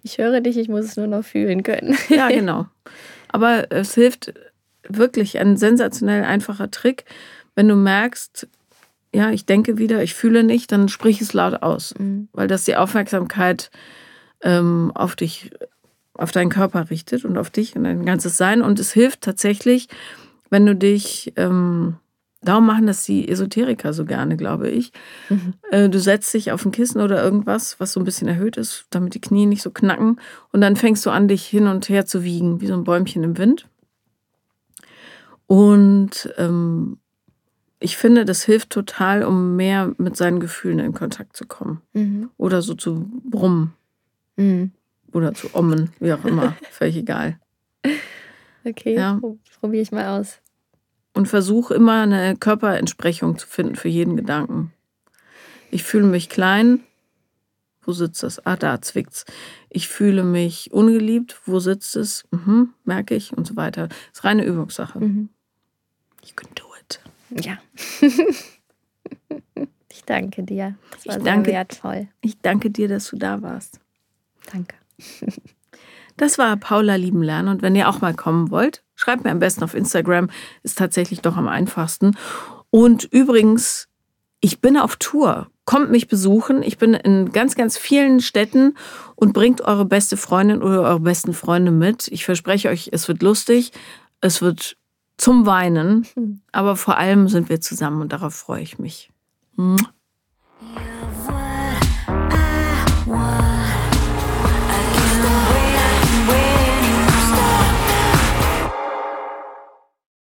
Ich höre dich, ich muss es nur noch fühlen können. Ja, genau. Aber es hilft wirklich ein sensationell einfacher Trick, wenn du merkst, ja, ich denke wieder, ich fühle nicht, dann sprich es laut aus, mhm. weil das die Aufmerksamkeit ähm, auf dich auf deinen Körper richtet und auf dich und dein ganzes Sein. Und es hilft tatsächlich, wenn du dich, ähm, darum machen das die Esoteriker so gerne, glaube ich. Mhm. Äh, du setzt dich auf ein Kissen oder irgendwas, was so ein bisschen erhöht ist, damit die Knie nicht so knacken. Und dann fängst du an, dich hin und her zu wiegen, wie so ein Bäumchen im Wind. Und ähm, ich finde, das hilft total, um mehr mit seinen Gefühlen in Kontakt zu kommen. Mhm. Oder so zu brummen. Mhm. Oder zu ommen, wie auch immer. <laughs> Völlig egal. Okay, ja. probiere ich mal aus. Und versuche immer eine Körperentsprechung zu finden für jeden Gedanken. Ich fühle mich klein. Wo sitzt das? Ah, da zwickt's. Ich fühle mich ungeliebt. Wo sitzt es? Mhm, merke ich und so weiter. Das ist reine Übungssache. Mhm. You can do it. Ja. <laughs> ich danke dir. Das war ich danke, sehr wertvoll. Ich danke dir, dass du da warst. Danke. Das war Paula lieben lernen und wenn ihr auch mal kommen wollt, schreibt mir am besten auf Instagram, ist tatsächlich doch am einfachsten. Und übrigens, ich bin auf Tour. Kommt mich besuchen. Ich bin in ganz, ganz vielen Städten und bringt eure beste Freundin oder eure besten Freunde mit. Ich verspreche euch, es wird lustig, es wird zum Weinen, hm. aber vor allem sind wir zusammen und darauf freue ich mich. Ja.